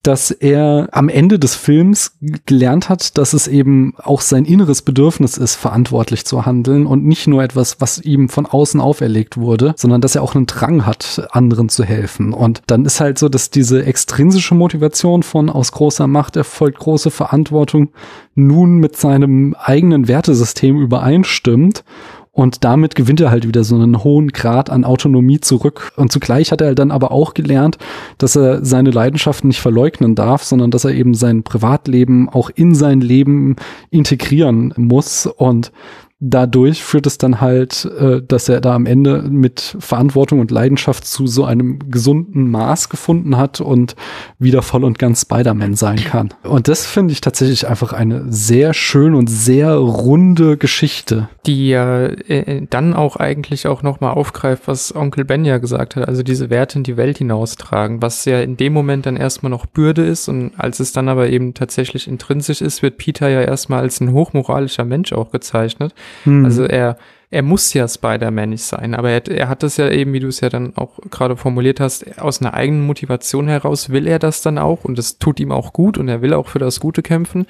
dass er am Ende des Films gelernt hat, dass es eben auch sein inneres Bedürfnis ist, verantwortlich zu handeln und nicht nur etwas, was ihm von außen auferlegt wurde, sondern dass er auch einen Drang hat, anderen zu helfen. Und dann ist halt so, dass diese extrinsische Motivation von aus großer Macht erfolgt große Verantwortung nun mit seinem eigenen Wertesystem übereinstimmt und damit gewinnt er halt wieder so einen hohen Grad an Autonomie zurück. Und zugleich hat er dann aber auch gelernt, dass er seine Leidenschaften nicht verleugnen darf, sondern dass er eben sein Privatleben auch in sein Leben integrieren muss. Und dadurch führt es dann halt, äh, dass er da am Ende mit Verantwortung und Leidenschaft zu so einem gesunden Maß gefunden hat und wieder voll und ganz Spider-Man sein kann. Und das finde ich tatsächlich einfach eine sehr schön und sehr runde Geschichte. Die ja äh, dann auch eigentlich auch nochmal aufgreift, was Onkel Ben ja gesagt hat, also diese Werte in die Welt hinaustragen, was ja in dem Moment dann erstmal noch Bürde ist und als es dann aber eben tatsächlich intrinsisch ist, wird Peter ja erstmal als ein hochmoralischer Mensch auch gezeichnet hm. Also er, er muss ja Spider-Man nicht sein, aber er, er hat das ja eben, wie du es ja dann auch gerade formuliert hast, aus einer eigenen Motivation heraus will er das dann auch und es tut ihm auch gut und er will auch für das Gute kämpfen.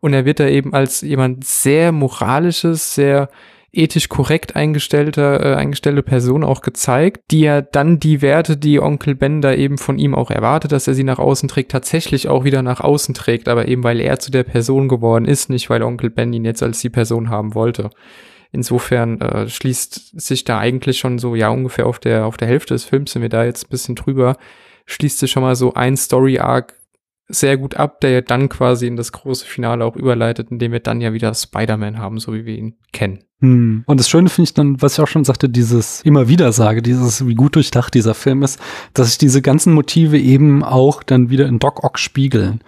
und er wird da eben als jemand sehr moralisches, sehr ethisch korrekt eingestellter, äh, eingestellte Person auch gezeigt, die ja dann die Werte, die Onkel Ben da eben von ihm auch erwartet, dass er sie nach außen trägt, tatsächlich auch wieder nach außen trägt, aber eben weil er zu der Person geworden ist, nicht weil Onkel Ben ihn jetzt als die Person haben wollte. Insofern äh, schließt sich da eigentlich schon so, ja, ungefähr auf der, auf der Hälfte des Films sind wir da jetzt ein bisschen drüber, schließt sich schon mal so ein Story-Arc sehr gut ab, der dann quasi in das große Finale auch überleitet, indem wir dann ja wieder Spider-Man haben, so wie wir ihn kennen. Hm. Und das Schöne finde ich dann, was ich auch schon sagte, dieses immer wieder sage, dieses, wie gut durchdacht dieser Film ist, dass sich diese ganzen Motive eben auch dann wieder in Doc Ock spiegeln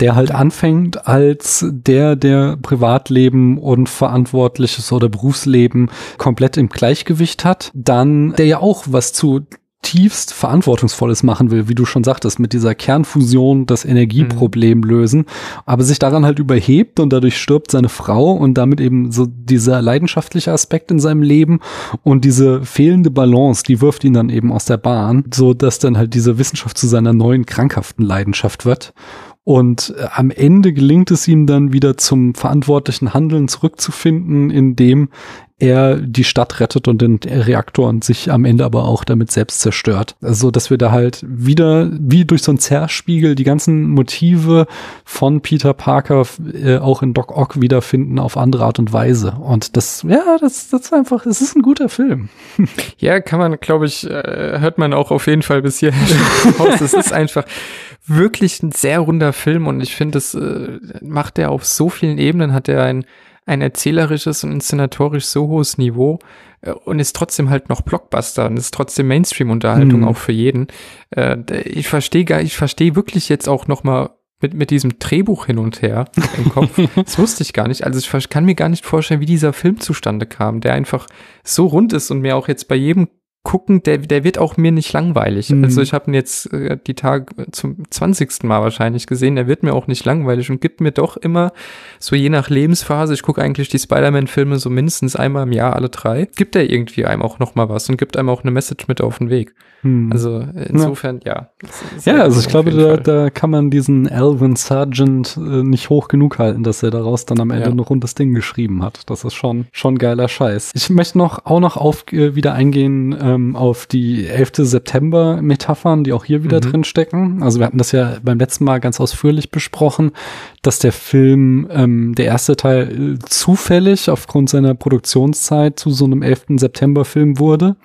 der halt anfängt als der, der Privatleben und Verantwortliches oder Berufsleben komplett im Gleichgewicht hat, dann der ja auch was zu tiefst Verantwortungsvolles machen will, wie du schon sagtest, mit dieser Kernfusion das Energieproblem mhm. lösen, aber sich daran halt überhebt und dadurch stirbt seine Frau und damit eben so dieser leidenschaftliche Aspekt in seinem Leben und diese fehlende Balance, die wirft ihn dann eben aus der Bahn, so dass dann halt diese Wissenschaft zu seiner neuen krankhaften Leidenschaft wird. Und äh, am Ende gelingt es ihm dann wieder zum verantwortlichen Handeln zurückzufinden, indem er die Stadt rettet und den Reaktor und sich am Ende aber auch damit selbst zerstört. Also, dass wir da halt wieder wie durch so ein Zerspiegel die ganzen Motive von Peter Parker äh, auch in Doc Ock wiederfinden auf andere Art und Weise. Und das, ja, das, das ist einfach, es ist ein guter Film. *laughs* Ja, kann man, glaube ich, äh, hört man auch auf jeden Fall bis hier. *laughs* Es ist einfach wirklich ein sehr runder Film und ich finde, das äh, macht er auf so vielen Ebenen, hat er ein ein erzählerisches und inszenatorisch so hohes Niveau äh, und ist trotzdem halt noch Blockbuster und ist trotzdem Mainstream-Unterhaltung mhm. auch für jeden. Äh, ich verstehe gar, ich verstehe wirklich jetzt auch noch mal mit, mit diesem Drehbuch hin und her *laughs* im Kopf. das wusste ich gar nicht. Also ich kann mir gar nicht vorstellen, wie dieser Film zustande kam, der einfach so rund ist und mir auch jetzt bei jedem gucken, der, der wird auch mir nicht langweilig. Mhm. Also ich habe ihn jetzt äh, die Tage zum zwanzigsten Mal wahrscheinlich gesehen, der wird mir auch nicht langweilig und gibt mir doch immer, so je nach Lebensphase, ich gucke eigentlich die Spider-Man-Filme so mindestens einmal im Jahr, alle drei, gibt er irgendwie einem auch noch mal was und gibt einem auch eine Message mit auf den Weg. Hm. Also insofern, ja. Ja, ja also ich glaube, da, da kann man diesen Alvin Sargent äh, nicht hoch genug halten, dass er daraus dann am Ende ja. noch rundes Ding geschrieben hat. Das ist schon, schon geiler Scheiß. Ich möchte noch, auch noch auf, äh, wieder eingehen ähm, auf die 11. September Metaphern, die auch hier wieder mhm. drin stecken. Also wir hatten das ja beim letzten Mal ganz ausführlich besprochen, dass der Film, ähm, der erste Teil, äh, zufällig aufgrund seiner Produktionszeit zu so einem 11. September Film wurde.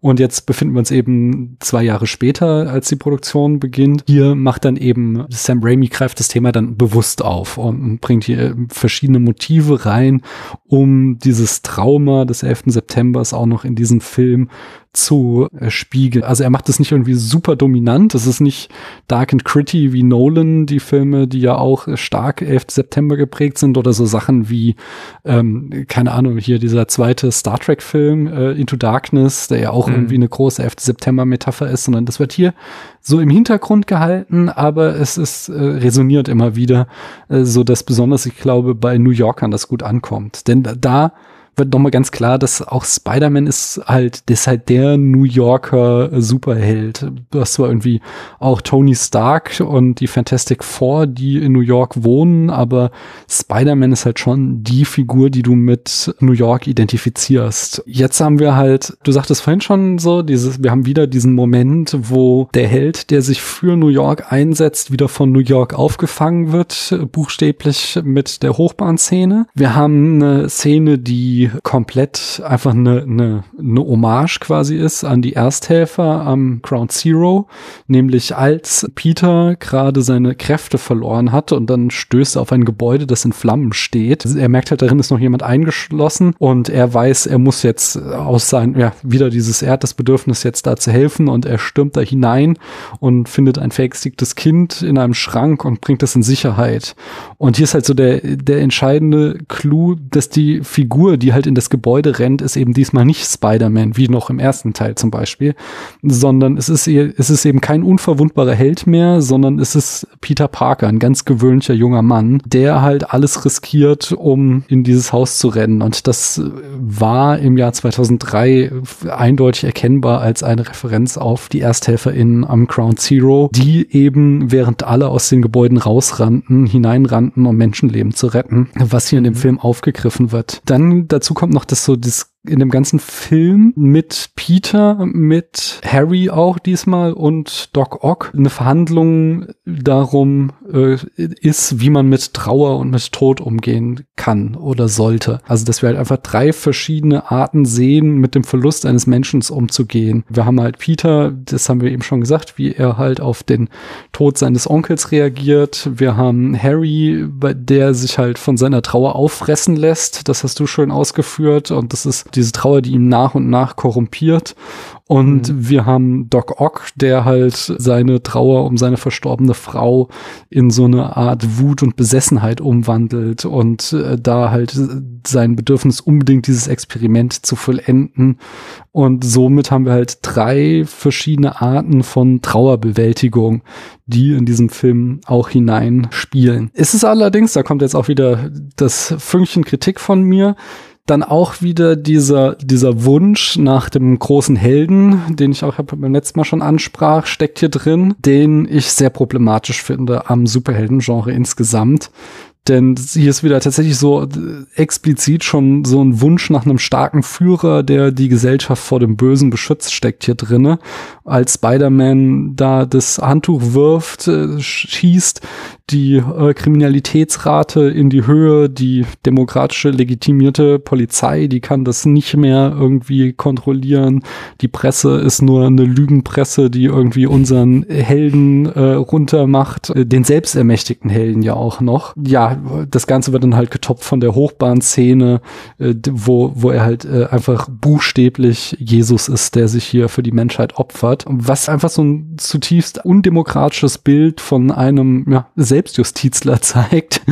Und jetzt befinden wir uns eben zwei Jahre später, als die Produktion beginnt. Hier macht dann eben Sam Raimi greift das Thema dann bewusst auf und bringt hier verschiedene Motive rein, um dieses Trauma des 11. Septembers auch noch in diesen Film zu spiegeln. Also er macht es nicht irgendwie super dominant. Es ist nicht dark and gritty wie Nolan, die Filme, die ja auch stark 11. September geprägt sind oder so Sachen wie, ähm, keine Ahnung, hier dieser zweite Star Trek Film, äh, Into Darkness, der ja auch mhm. irgendwie eine große 11. September Metapher ist, sondern das wird hier so im Hintergrund gehalten, aber es ist äh, resoniert immer wieder, äh, so dass besonders, ich glaube, bei New Yorkern das gut ankommt. Denn da wird nochmal ganz klar, dass auch Spider-Man ist halt, das ist halt der New Yorker Superheld. Du hast zwar irgendwie auch Tony Stark und die Fantastic Four, die in New York wohnen, aber Spider-Man ist halt schon die Figur, die du mit New York identifizierst. Jetzt haben wir halt, du sagtest vorhin schon so, dieses, wir haben wieder diesen Moment, wo der Held, der sich für New York einsetzt, wieder von New York aufgefangen wird, buchstäblich mit der Hochbahnszene. Wir haben eine Szene, die komplett einfach eine, eine, eine Hommage quasi ist an die Ersthelfer am Ground Zero, nämlich als Peter gerade seine Kräfte verloren hat und dann stößt er auf ein Gebäude, das in Flammen steht. Er merkt halt, darin ist noch jemand eingeschlossen und er weiß, er muss jetzt aus sein, ja, wieder dieses, er hat das Bedürfnis jetzt da zu helfen und er stürmt da hinein und findet ein verängstigtes Kind in einem Schrank und bringt es in Sicherheit. Und hier ist halt so der, der entscheidende Clou, dass die Figur, die halt in das Gebäude rennt, ist eben diesmal nicht Spider-Man, wie noch im ersten Teil zum Beispiel, sondern es ist, es ist eben kein unverwundbarer Held mehr, sondern es ist Peter Parker, ein ganz gewöhnlicher junger Mann, der halt alles riskiert, um in dieses Haus zu rennen. Und das war im Jahr 2003 eindeutig erkennbar als eine Referenz auf die ErsthelferInnen am Crown Zero, die eben, während alle aus den Gebäuden rausrannten, hineinrannten Migranten, um Menschenleben zu retten, was hier in dem Mhm. Film aufgegriffen wird. Dann dazu kommt noch, dass so das in dem ganzen Film mit Peter, mit Harry auch diesmal und Doc Ock eine Verhandlung darum äh, ist, wie man mit Trauer und mit Tod umgehen kann oder sollte. Also, dass wir halt einfach drei verschiedene Arten sehen, mit dem Verlust eines Menschen umzugehen. Wir haben halt Peter, das haben wir eben schon gesagt, wie er halt auf den Tod seines Onkels reagiert. Wir haben Harry, bei der sich halt von seiner Trauer auffressen lässt. Das hast du schön ausgeführt. Und das ist diese Trauer, die ihn nach und nach korrumpiert. Und Mhm. wir haben Doc Ock, der halt seine Trauer um seine verstorbene Frau in so eine Art Wut und Besessenheit umwandelt und äh, da halt sein Bedürfnis unbedingt dieses Experiment zu vollenden. Und somit haben wir halt drei verschiedene Arten von Trauerbewältigung, die in diesem Film auch hineinspielen. Ist es allerdings, da kommt jetzt auch wieder das Fünkchen Kritik von mir, dann auch wieder dieser, dieser Wunsch nach dem großen Helden, den ich auch beim letzten Mal schon ansprach, steckt hier drin, den ich sehr problematisch finde am Superhelden-Genre insgesamt. Denn hier ist wieder tatsächlich so äh, explizit schon so ein Wunsch nach einem starken Führer, der die Gesellschaft vor dem Bösen beschützt, steckt hier drinne. Als Spider-Man da das Handtuch wirft, äh, schießt die äh, Kriminalitätsrate in die Höhe, die demokratische legitimierte Polizei, die kann das nicht mehr irgendwie kontrollieren. Die Presse ist nur eine Lügenpresse, die irgendwie unseren Helden äh, runtermacht, den selbstermächtigten Helden ja auch noch. Ja, das Ganze wird dann halt getoppt von der Hochbahnszene, äh, wo, wo er halt äh, einfach buchstäblich Jesus ist, der sich hier für die Menschheit opfert. Was einfach so ein zutiefst undemokratisches Bild von einem ja, Selbstjustizler *laughs* zeigt,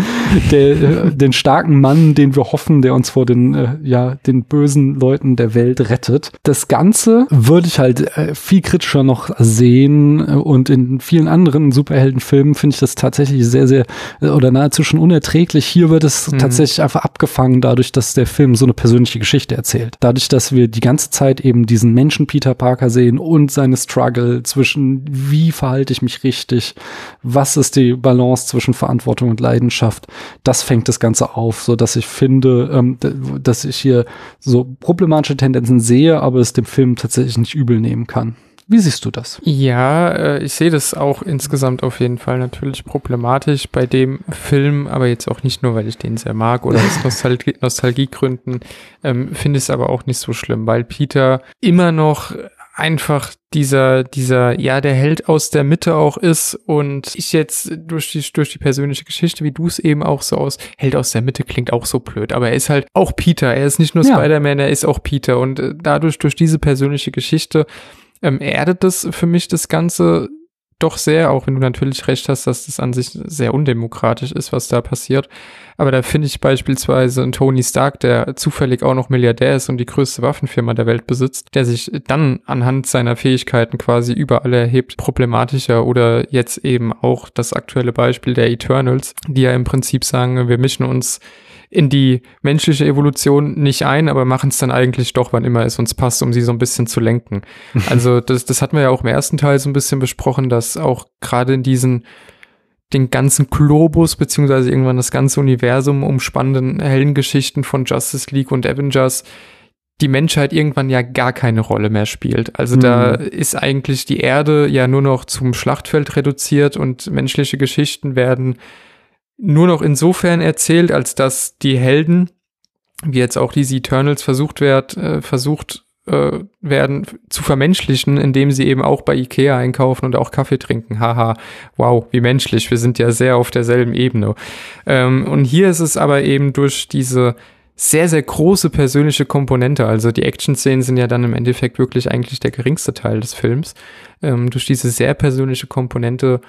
der, äh, den starken Mann, den wir hoffen, der uns vor den, äh, ja, den bösen Leuten der Welt rettet. Das Ganze würde ich halt äh, viel kritischer noch sehen äh, und in vielen anderen Superheldenfilmen finde ich das tatsächlich sehr, sehr äh, oder nahezu schon unerträglich. Hier wird es Mhm. tatsächlich einfach abgefangen dadurch, dass der Film so eine persönliche Geschichte erzählt. Dadurch, dass wir die ganze Zeit eben diesen Menschen Peter Parker sehen und seine Struggle zwischen wie verhalte ich mich richtig, was ist die Balance zwischen Verantwortung und Leidenschaft, das fängt das Ganze auf, so dass ich finde, ähm, dass ich hier so problematische Tendenzen sehe, aber es dem Film tatsächlich nicht übel nehmen kann. Wie siehst du das? Ja, äh, ich sehe das auch insgesamt auf jeden Fall natürlich problematisch bei dem Film, aber jetzt auch nicht nur, weil ich den sehr mag oder aus *laughs* Nostalgie Nostalgiegründen, ähm, finde ich es aber auch nicht so schlimm, weil Peter immer noch einfach dieser, dieser, ja, der Held aus der Mitte auch ist und ich jetzt durch die, durch die persönliche Geschichte, wie du es eben auch so aus, Held aus der Mitte klingt auch so blöd, aber er ist halt auch Peter, er ist nicht nur Ja. Spider-Man, er ist auch Peter und äh, dadurch, durch diese persönliche Geschichte, ähm, erdet das für mich das Ganze doch sehr, auch wenn du natürlich recht hast, dass das an sich sehr undemokratisch ist, was da passiert. Aber da finde ich beispielsweise einen Tony Stark, der zufällig auch noch Milliardär ist und die größte Waffenfirma der Welt besitzt, der sich dann anhand seiner Fähigkeiten quasi über alle erhebt, problematischer oder jetzt eben auch das aktuelle Beispiel der Eternals, die ja im Prinzip sagen, wir mischen uns in die menschliche Evolution nicht ein, aber machen es dann eigentlich doch, wann immer es uns passt, um sie so ein bisschen zu lenken. *laughs* Also das, das hatten wir ja auch im ersten Teil so ein bisschen besprochen, dass auch gerade in diesen den ganzen Globus beziehungsweise irgendwann das ganze Universum umspannenden Heldengeschichten von Justice League und Avengers die Menschheit irgendwann ja gar keine Rolle mehr spielt. Also da ist eigentlich die Erde ja nur noch zum Schlachtfeld reduziert und menschliche Geschichten werden nur noch insofern erzählt, als dass die Helden, wie jetzt auch diese Eternals versucht wird, äh, versucht äh, werden zu vermenschlichen, indem sie eben auch bei Ikea einkaufen und auch Kaffee trinken. Haha, wow, wie menschlich. Wir sind ja sehr auf derselben Ebene. Ähm, und hier ist es aber eben durch diese sehr, sehr große persönliche Komponente. Also die Action-Szenen sind ja dann im Endeffekt wirklich eigentlich der geringste Teil des Films. Ähm, durch diese sehr persönliche Komponente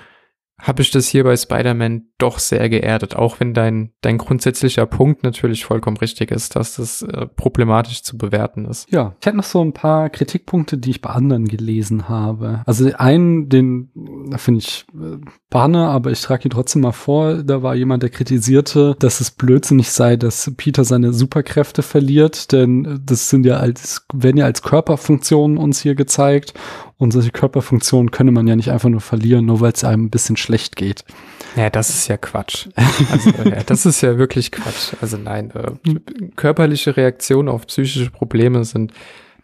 habe ich das hier bei Spider-Man doch sehr geerdet, auch wenn dein, dein grundsätzlicher Punkt natürlich vollkommen richtig ist, dass das äh, problematisch zu bewerten ist. Ja, ich hätte noch so ein paar Kritikpunkte, die ich bei anderen gelesen habe. Also einen, den finde ich äh, Banne, aber ich trage ihn trotzdem mal vor. Da war jemand, der kritisierte, dass es blödsinnig sei, dass Peter seine Superkräfte verliert, denn das sind ja als, werden ja als Körperfunktionen uns hier gezeigt. Und solche Körperfunktionen könne man ja nicht einfach nur verlieren, nur weil es einem ein bisschen schlecht geht. Ja, das ist ja Quatsch. Also, ja, das ist ja wirklich Quatsch. Also nein, äh, körperliche Reaktionen auf psychische Probleme sind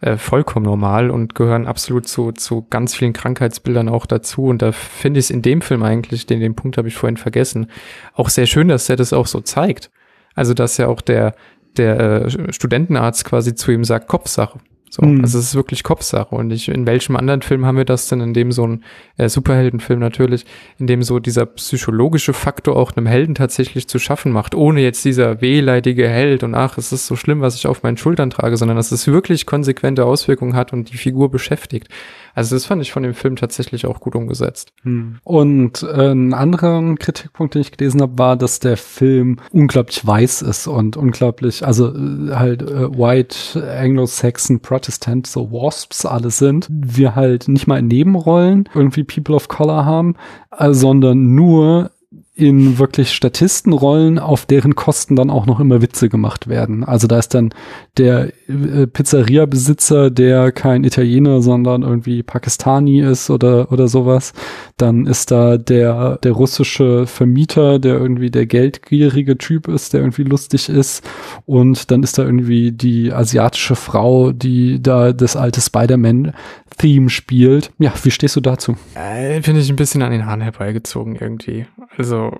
äh, vollkommen normal und gehören absolut zu, zu ganz vielen Krankheitsbildern auch dazu. Und da finde ich es in dem Film eigentlich, den, den Punkt habe ich vorhin vergessen, auch sehr schön, dass er das auch so zeigt. Also, dass ja auch der, der äh, Studentenarzt quasi zu ihm sagt, Kopfsache. So, mhm. also es ist wirklich Kopfsache. Und ich, in welchem anderen Film haben wir das denn, in dem so ein äh, Superheldenfilm natürlich, in dem so dieser psychologische Faktor auch einem Helden tatsächlich zu schaffen macht, ohne jetzt dieser wehleidige Held und ach, es ist so schlimm, was ich auf meinen Schultern trage, sondern dass es wirklich konsequente Auswirkungen hat und die Figur beschäftigt. Also das fand ich von dem Film tatsächlich auch gut umgesetzt. Hm. Und äh, ein anderer Kritikpunkt, den ich gelesen habe, war, dass der Film unglaublich weiß ist und unglaublich, also äh, halt äh, White, Anglo-Saxon, Protestant, so Wasps alle sind. Wir halt nicht mal in Nebenrollen irgendwie People of Color haben, äh, sondern nur in wirklich Statistenrollen, auf deren Kosten dann auch noch immer Witze gemacht werden. Also da ist dann der äh, Pizzeria-Besitzer, der kein Italiener, sondern irgendwie Pakistani ist oder, oder sowas. Dann ist da der, der russische Vermieter, der irgendwie der geldgierige Typ ist, der irgendwie lustig ist. Und dann ist da irgendwie die asiatische Frau, die da das alte Spider-Man-Theme spielt. Ja, wie stehst du dazu? Äh, Finde ich ein bisschen an den Haaren herbeigezogen irgendwie. Also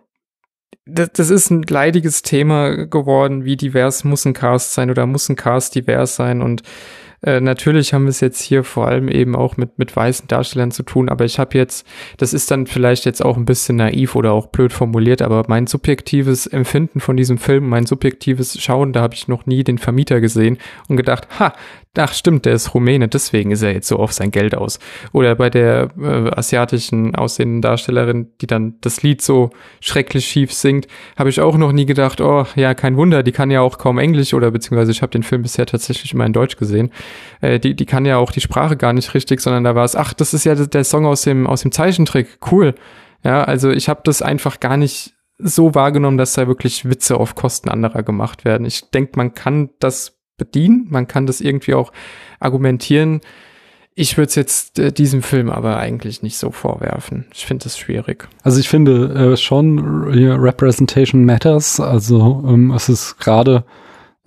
das, das ist ein leidiges Thema geworden, wie divers muss ein Cast sein oder muss ein Cast divers sein und äh, natürlich haben wir es jetzt hier vor allem eben auch mit, mit weißen Darstellern zu tun, aber ich habe jetzt, das ist dann vielleicht jetzt auch ein bisschen naiv oder auch blöd formuliert, aber mein subjektives Empfinden von diesem Film, mein subjektives Schauen, da habe ich noch nie den Vermieter gesehen und gedacht, ha, ach stimmt, der ist Rumäne, deswegen ist er jetzt so auf sein Geld aus. Oder bei der äh, asiatischen aussehenden Darstellerin, die dann das Lied so schrecklich schief singt, habe ich auch noch nie gedacht, oh ja, kein Wunder, die kann ja auch kaum Englisch oder beziehungsweise ich habe den Film bisher tatsächlich immer in Deutsch gesehen. Äh, die, die kann ja auch die Sprache gar nicht richtig, sondern da war es, ach, das ist ja der Song aus dem, aus dem Zeichentrick, cool. Ja, also ich habe das einfach gar nicht so wahrgenommen, dass da wirklich Witze auf Kosten anderer gemacht werden. Ich denke, man kann das bedienen. Man kann das irgendwie auch argumentieren. Ich würde es jetzt äh, diesem Film aber eigentlich nicht so vorwerfen. Ich finde das schwierig. Also ich finde äh, schon, Representation matters. Also ähm, es ist gerade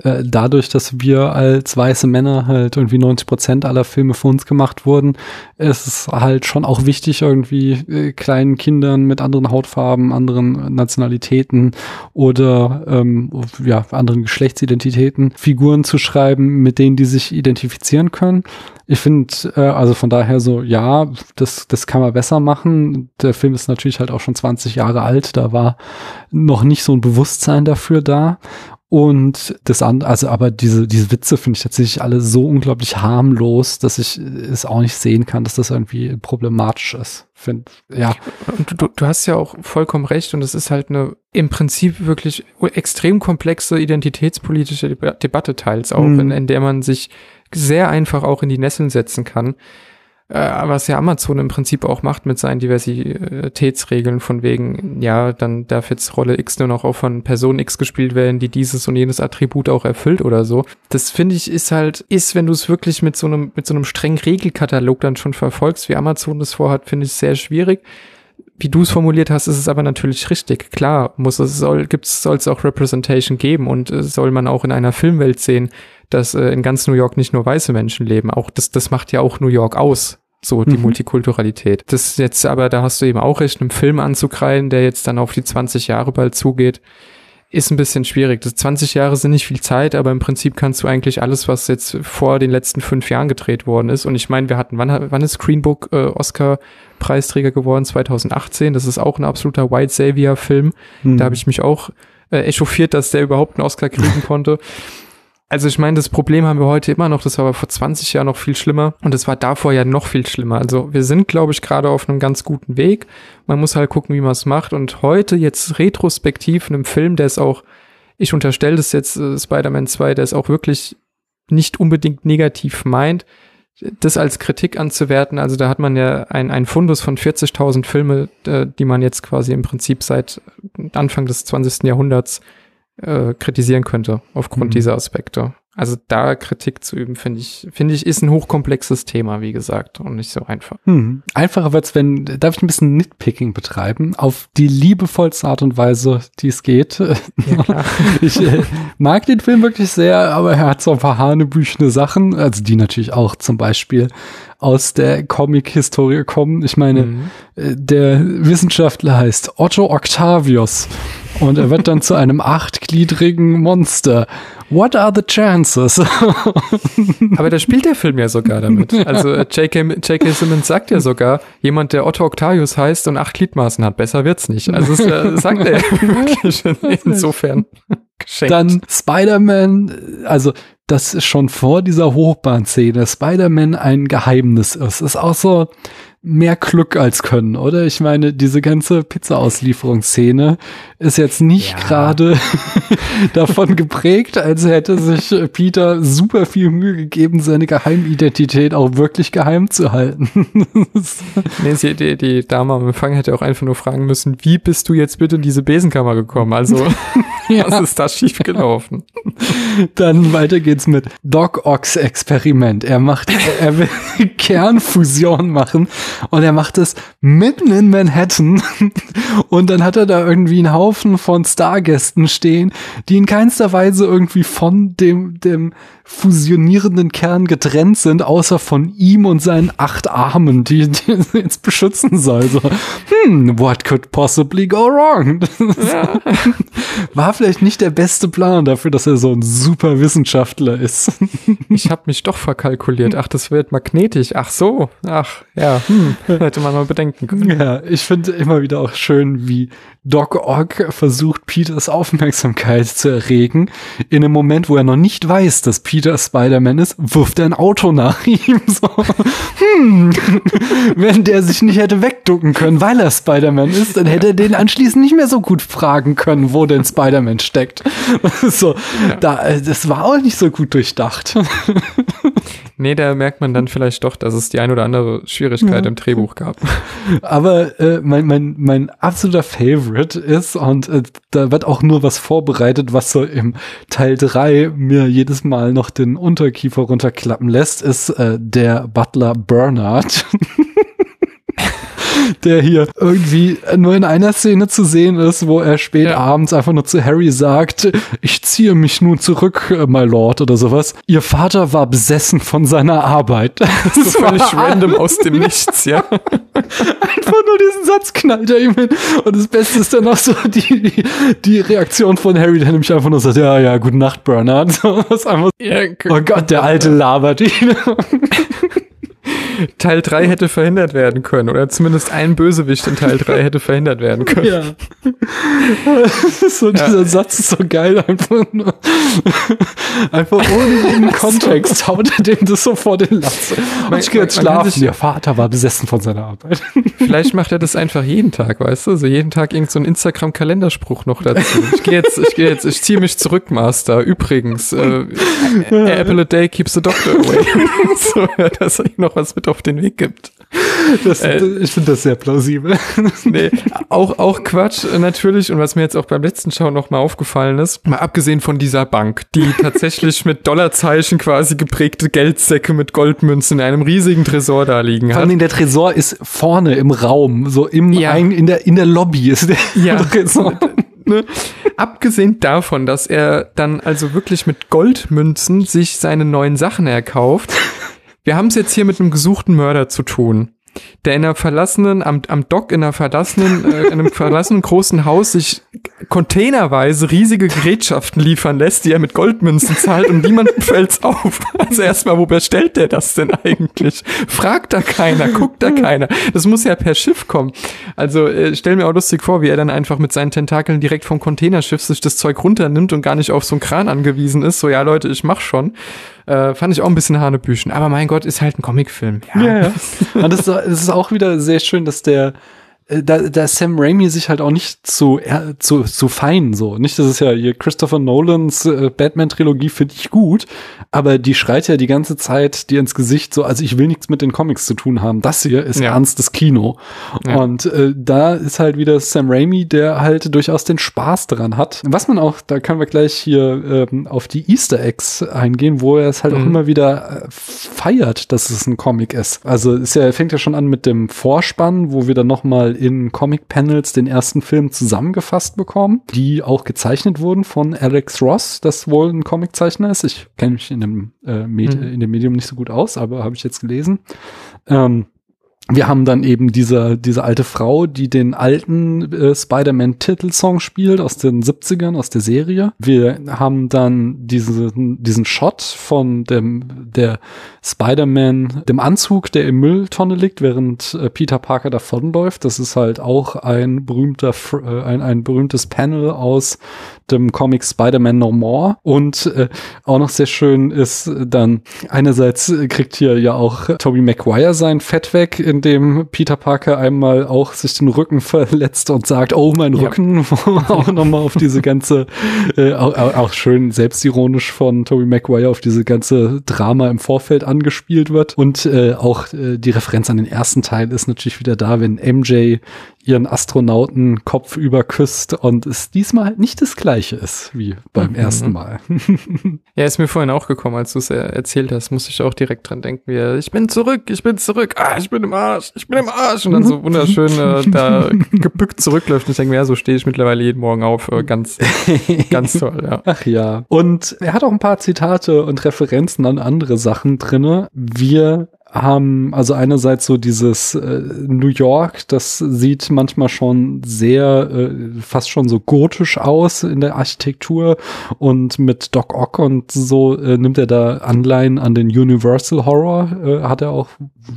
äh, dadurch, dass wir als weiße Männer halt irgendwie 90 Prozent aller Filme für uns gemacht wurden, ist es halt schon auch wichtig, irgendwie äh, kleinen Kindern mit anderen Hautfarben, anderen Nationalitäten oder ähm, ja, anderen Geschlechtsidentitäten Figuren zu schreiben, mit denen die sich identifizieren können. Ich finde, äh, also von daher so, ja, das, das kann man besser machen. Der Film ist natürlich halt auch schon 20 Jahre alt, da war noch nicht so ein Bewusstsein dafür da. Und das andere, also aber diese, diese Witze finde ich tatsächlich alle so unglaublich harmlos, dass ich es auch nicht sehen kann, dass das irgendwie problematisch ist. Find, ja. Und du, du hast ja auch vollkommen recht und es ist halt eine im Prinzip wirklich extrem komplexe identitätspolitische Debatte teils auch, mhm. in, in der man sich sehr einfach auch in die Nesseln setzen kann was ja Amazon im Prinzip auch macht mit seinen Diversitätsregeln von wegen, ja, dann darf jetzt Rolle X nur noch auch von Person X gespielt werden, die dieses und jenes Attribut auch erfüllt oder so. Das finde ich ist halt, ist, wenn du es wirklich mit so einem, mit so einem strengen Regelkatalog dann schon verfolgst, wie Amazon das vorhat, finde ich sehr schwierig wie du es formuliert hast, ist es aber natürlich richtig. Klar, muss es soll gibt's soll es auch Representation geben und äh, soll man auch in einer Filmwelt sehen, dass äh, in ganz New York nicht nur weiße Menschen leben. Auch das das macht ja auch New York aus. So die mhm. Multikulturalität. Das jetzt aber, da hast du eben auch recht, einem Film anzukreien, der jetzt dann auf die 20 Jahre bald zugeht, ist ein bisschen schwierig. Das 20 Jahre sind nicht viel Zeit, aber im Prinzip kannst du eigentlich alles, was jetzt vor den letzten fünf Jahren gedreht worden ist. Und ich meine, wir hatten, wann, wann ist Green Book äh, Oscar-Preisträger geworden? 2018. Das ist auch ein absoluter White Savior-Film. Mhm. Da habe ich mich auch äh, echauffiert, dass der überhaupt einen Oscar kriegen konnte. Also ich meine, das Problem haben wir heute immer noch, das war aber vor 20 Jahren noch viel schlimmer und das war davor ja noch viel schlimmer. Also wir sind, glaube ich, gerade auf einem ganz guten Weg. Man muss halt gucken, wie man es macht und heute jetzt retrospektiv in einem Film, der ist auch, ich unterstelle das jetzt äh, Spider-Man 2, der ist auch wirklich nicht unbedingt negativ meint, das als Kritik anzuwerten, also da hat man ja ein, ein Fundus von 40.000 Filme, äh, die man jetzt quasi im Prinzip seit Anfang des 20. Jahrhunderts äh, kritisieren könnte, aufgrund Mhm. dieser Aspekte. Also da Kritik zu üben, finde ich, finde ich, ist ein hochkomplexes Thema, wie gesagt, und nicht so einfach. Hm. Einfacher wird's, wenn, darf ich ein bisschen Nitpicking betreiben, auf die liebevollste Art und Weise, die es geht. *laughs* Ja. *laughs* Ich äh, mag den Film wirklich sehr, aber er hat so ein paar hanebüchene Sachen, also die natürlich auch zum Beispiel aus der Comic-Historie kommen. Ich meine, Mhm. äh, der Wissenschaftler heißt Otto Octavius und er wird dann zu einem achtgliedrigen Monster. What are the chances? *laughs* Aber da spielt der Film ja sogar damit. Also äh, J.K. Simmons sagt ja sogar, jemand, der Otto Octavius heißt und acht Gliedmaßen hat, besser wird's nicht. Also es, äh, sagt er *laughs* wirklich insofern geschenkt. Dann Spider-Man, also das ist schon vor dieser Hochbahnszene, Spider-Man ein Geheimnis ist. Ist auch so mehr Glück als Können, oder? Ich meine, diese ganze Pizza-Auslieferungsszene ist jetzt nicht Ja. gerade *laughs* davon geprägt, als hätte sich Peter super viel Mühe gegeben, seine Geheimidentität auch wirklich geheim zu halten. *laughs* Nee, sie, die, die Dame am Empfang hätte auch einfach nur fragen müssen, wie bist du jetzt bitte in diese Besenkammer gekommen? Also, *laughs* *laughs* was ist da schiefgelaufen? *laughs* Dann weiter geht's mit Doc Ox Experiment. Er macht, er will *laughs* Kernfusion machen und er macht es mitten in Manhattan und dann hat er da irgendwie einen Haufen von Stargästen stehen, die in keinster Weise irgendwie von dem, dem fusionierenden Kern getrennt sind, außer von ihm und seinen acht Armen, die, die *laughs* jetzt beschützen soll. So, hm, what could possibly go wrong? *laughs* Ja. War vielleicht nicht der beste Plan dafür, dass er so ein super Wissenschaftler ist. *laughs* Ich habe mich doch verkalkuliert. Ach, das wird magnetisch. Ach so. Ach, ja. Hm. Hätte man mal bedenken können. Ja, ich finde immer wieder auch schön, wie Doc Ock versucht, Peters Aufmerksamkeit zu erregen. In einem Moment, wo er noch nicht weiß, dass Peter Spider-Man ist, wirft er ein Auto nach ihm. So, hm, wenn der sich nicht hätte wegducken können, weil er Spider-Man ist, dann hätte er den anschließend nicht mehr so gut fragen können, wo denn Spider-Man steckt. *laughs* So, da, äh, das war auch nicht so gut durchdacht. *laughs* Nee, da merkt man dann vielleicht doch, dass es die ein oder andere Schwierigkeit im Drehbuch gab. *laughs* Aber äh, mein, mein, mein absoluter Favorite ist, und äh, da wird auch nur was vorbereitet, was so im Teil 3 mir jedes Mal noch den Unterkiefer runterklappen lässt, ist äh, der Butler Bernard. *laughs* der hier irgendwie nur in einer Szene zu sehen ist, wo er spät Ja. abends einfach nur zu Harry sagt, ich ziehe mich nun zurück, äh, my lord, oder sowas. Ihr Vater war besessen von seiner Arbeit. *laughs* So völlig random aus dem *laughs* Nichts, ja. Einfach nur diesen Satz knallt er ihm hin. Und das Beste ist dann auch so die, die, die Reaktion von Harry, der nämlich einfach nur sagt, ja, ja, gute Nacht, Bernard. *laughs* So, was einfach, ja oh Gott, der alte labert ihn. Teil 3 hätte verhindert werden können. Oder zumindest ein Bösewicht in Teil 3 hätte verhindert werden können. ja. *laughs* so, dieser Satz ist so geil, einfach nur, einfach ohne jeden *laughs* Kontext haut er dem das so vor den Latz. Und ich gehe jetzt schlafen. sich- Ihr Vater war besessen von seiner Arbeit. Vielleicht macht er das einfach jeden Tag, weißt du? So jeden Tag irgend so ein Instagram-Kalenderspruch noch dazu. Ich gehe jetzt, ich gehe jetzt, ich ziehe mich zurück, Master. Übrigens, äh, apple a day keeps the doctor away. *laughs* so, dass er ihm noch was mit auf den Weg gibt. Das, Äh. ich finde das sehr plausibel. *laughs* Nee, auch, auch Quatsch äh, natürlich. Und was mir jetzt auch beim letzten Schau noch mal aufgefallen ist, mal abgesehen von dieser Bank, die *laughs* tatsächlich mit Dollarzeichen quasi geprägte Geldsäcke mit Goldmünzen in einem riesigen Tresor da liegen Vor hat. allen Dingen der Tresor ist vorne im Raum, so im Ja. ein, in der in der Lobby ist der *laughs* Ja. Tresor. ne? Abgesehen davon, dass er dann also wirklich mit Goldmünzen sich seine neuen Sachen erkauft. Wir haben es jetzt hier mit einem gesuchten Mörder zu tun, der in einer verlassenen, am, am Dock in einer verlassenen, äh, in einem verlassenen großen Haus sich containerweise riesige Gerätschaften liefern lässt, die er mit Goldmünzen zahlt und niemandem *laughs* fällt's auf. Also erstmal, wo bestellt der das denn eigentlich? Fragt da keiner, guckt da keiner. Das muss ja per Schiff kommen. Also äh, stell mir auch lustig vor, wie er dann einfach mit seinen Tentakeln direkt vom Containerschiff sich das Zeug runternimmt und gar nicht auf so einen Kran angewiesen ist. So, ja Leute, ich mach schon. Äh, fand ich auch ein bisschen Hanebüchen. Aber mein Gott, ist halt ein Comicfilm. Ja, ja. Und das, ist- das ist auch wieder sehr schön, dass der äh, da, da Sam Raimi sich halt auch nicht zu, äh, zu, zu fein so. Nicht, das ist ja hier Christopher Nolans äh, Batman-Trilogie finde ich gut, aber die schreit ja die ganze Zeit dir ins Gesicht so, also ich will nichts mit den Comics zu tun haben. Das hier ist Ja. ernstes Kino. Ja. Und äh, da ist halt wieder Sam Raimi, der halt durchaus den Spaß daran hat. Was man auch, da können wir gleich hier ähm, auf die Easter Eggs eingehen, wo er es halt auch Mhm. immer wieder äh, feiert, dass es ein Comic ist. Also ist ja, fängt ja schon an mit dem Vorspann, wo wir dann nochmal in Comic-Panels den ersten Film zusammengefasst bekommen, die auch gezeichnet wurden von Alex Ross, das wohl ein Comiczeichner ist. Ich kenne mich in dem, äh, Medi Mhm. in dem Medium nicht so gut aus, aber habe ich jetzt gelesen. Ähm, wir haben dann eben diese, diese alte Frau, die den alten äh, Spider-Man-Titelsong spielt aus den 70ern, aus der Serie. Wir haben dann diesen, diesen Shot von dem, der Spider-Man, dem Anzug, der im Mülltonne liegt, während äh, Peter Parker davonläuft. Das ist halt auch ein berühmter, äh, ein, ein berühmtes Panel aus dem Comic Spider-Man No More. Und äh, auch noch sehr schön ist äh, dann, einerseits äh, kriegt hier ja auch Tobey Maguire sein Fett weg, indem Peter Parker einmal auch sich den Rücken *laughs* verletzt und sagt, oh, mein Ja. Rücken, wo *laughs* auch nochmal auf diese ganze, äh, auch, auch schön selbstironisch von Tobey Maguire auf diese ganze Drama im Vorfeld angespielt wird. Und äh, auch äh, die Referenz an den ersten Teil ist natürlich wieder da, wenn MJ ihren Astronauten kopfüber küsst und es diesmal nicht das gleiche ist wie beim Mhm. ersten Mal. *laughs* Ja, ist mir vorhin auch gekommen, als du es er erzählt hast, musste ich auch direkt dran denken, wie er, ich bin zurück, ich bin zurück, ah, ich bin im Arsch, ich bin im Arsch und dann so wunderschön äh, da *laughs* gebückt zurückläuft und ich denke mir, ja, so stehe ich mittlerweile jeden Morgen auf, äh, ganz, *laughs* ganz toll, ja. Ach ja. Und er hat auch ein paar Zitate und Referenzen an andere Sachen drinne. Wir haben also einerseits so dieses äh, New York, das sieht manchmal schon sehr, äh, fast schon so gotisch aus in der Architektur und mit Doc Ock und so äh, nimmt er da Anleihen an den Universal Horror, äh, hat er auch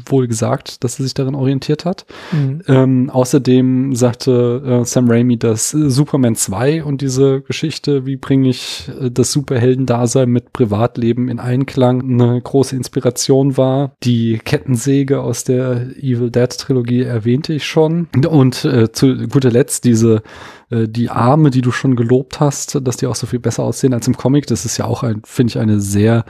wohl gesagt, dass er sich darin orientiert hat. Mhm. Ähm, außerdem sagte äh, Sam Raimi, dass Superman 2 und diese Geschichte, wie bringe ich äh, das Superheldendasein mit Privatleben in Einklang, eine große Inspiration war. Die Kettensäge aus der Evil Dead Trilogie erwähnte ich schon. Und äh, zu guter Letzt diese äh, die Arme, die du schon gelobt hast, dass die auch so viel besser aussehen als im Comic. Das ist ja auch ein, finde ich, eine sehr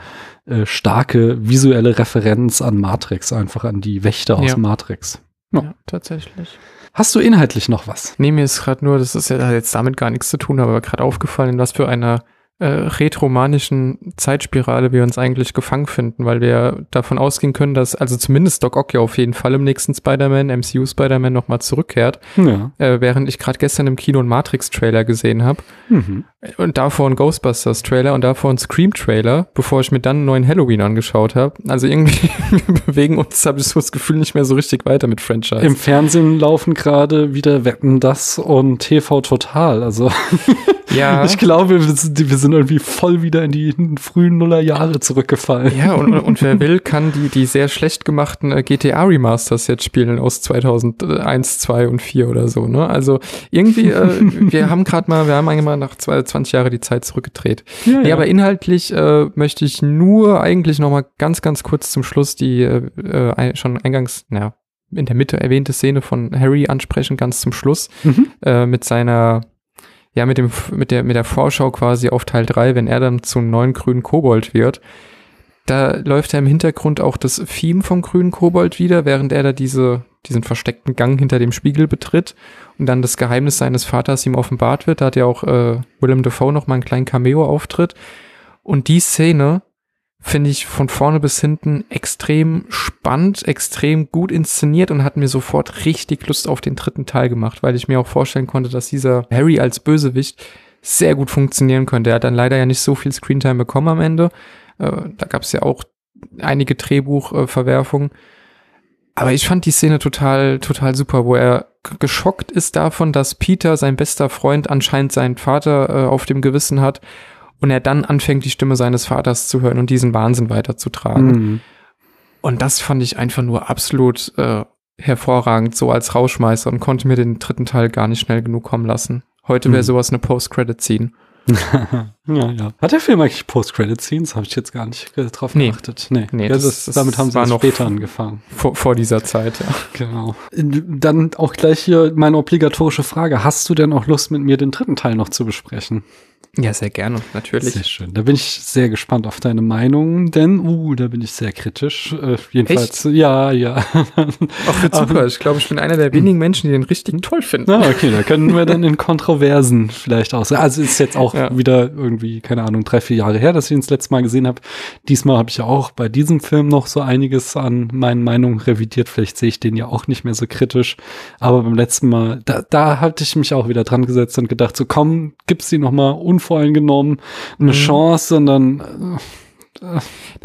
äh, starke visuelle Referenz an Matrix, einfach an die Wächter aus Ja. Matrix. Ja, tatsächlich. Hast du inhaltlich noch was? Nee, mir ist gerade nur, das ist ja hat jetzt damit gar nichts zu tun, aber gerade aufgefallen, in was für einer äh, retromanischen Zeitspirale wir uns eigentlich gefangen finden, weil wir davon ausgehen können, dass also zumindest Doc Ock ja auf jeden Fall im nächsten Spider-Man, MCU Spider-Man nochmal zurückkehrt, Ja. äh, während ich gerade gestern im Kino einen Matrix-Trailer gesehen habe Mhm. Und davor einen Ghostbusters-Trailer und davor einen Scream-Trailer, bevor ich mir dann einen neuen Halloween angeschaut habe. Also irgendwie *laughs* wir bewegen uns, habe ich so das Gefühl, nicht mehr so richtig weiter mit Franchise. Im Fernsehen laufen gerade wieder Wetten das und TV Total. Also *laughs* ja. *laughs* ich glaube, wir sind, wir sind irgendwie voll wieder in die frühen Nullerjahre zurückgefallen. Ja, und, und wer will, kann die, die sehr schlecht gemachten äh, GTA Remasters jetzt spielen aus 2001, 2 und 4 oder so, ne? Also irgendwie, äh, wir haben gerade mal, wir haben eigentlich mal nach zwei- 20 Jahre die Zeit zurückgedreht. Ja, Nee, aber inhaltlich äh, möchte ich nur eigentlich noch mal ganz, ganz kurz zum Schluss die äh, äh, schon eingangs, na, in der Mitte erwähnte Szene von Harry ansprechen, ganz zum Schluss, Mhm. äh, mit seiner, ja, mit dem, mit der, mit der Vorschau quasi auf Teil 3, wenn er dann zum neuen grünen Kobold wird. Da läuft ja im Hintergrund auch das Theme vom grünen Kobold wieder, während er da diese, diesen versteckten Gang hinter dem Spiegel betritt und dann das Geheimnis seines Vaters ihm offenbart wird. Da hat ja auch äh, Willem Dafoe noch mal einen kleinen Cameo-Auftritt. Und die Szene finde ich von vorne bis hinten extrem spannend, extrem gut inszeniert und hat mir sofort richtig Lust auf den dritten Teil gemacht, weil ich mir auch vorstellen konnte, dass dieser Harry als Bösewicht sehr gut funktionieren könnte. Er hat dann leider ja nicht so viel Screentime bekommen am Ende. Äh, da gab es ja auch einige Drehbuchverwerfungen. Aber ich fand die Szene total, total super, wo er geschockt ist davon, dass Peter, sein bester Freund, anscheinend seinen Vater äh, auf dem Gewissen hat und er dann anfängt, die Stimme seines Vaters zu hören und diesen Wahnsinn weiterzutragen. Mhm. Und das fand ich einfach nur absolut äh, hervorragend, so als Rauschmeißer und konnte mir den dritten Teil gar nicht schnell genug kommen lassen. Heute wäre Mhm. sowas eine Post-Credit-Scene. Ja, ja. Hat der Film eigentlich Post-Credit-Scenes? Habe ich jetzt gar nicht äh, drauf Nee. geachtet. Nee, Nee, ja, das- das, das damit haben sie noch- später angefangen. Vor, vor dieser Zeit, ja. Genau. Dann auch gleich hier meine obligatorische Frage. Hast du denn auch Lust, mit mir den dritten Teil noch zu besprechen? Ja, sehr gerne, natürlich. Sehr schön. Da bin ich sehr gespannt auf deine Meinung, denn, uh, da bin ich sehr kritisch. Äh, jedenfalls, ja, ja. *laughs* Ach, wird super. Ich glaube, ich bin einer der wenigen Menschen, die den richtig toll finden. Na, okay, da können wir dann in Kontroversen vielleicht aus. Also ist jetzt auch Ja. wieder irgendwie, keine Ahnung, drei, vier Jahre her, dass ich ihn das letzte Mal gesehen habe. Diesmal habe ich ja auch bei diesem Film noch so einiges an meinen Meinungen revidiert. Vielleicht sehe ich den ja auch nicht mehr so kritisch. Aber beim letzten Mal, da, da hatte ich mich auch wieder dran gesetzt und gedacht, so komm, gib's die noch mal unvoreingenommen eine Mhm. Chance und dann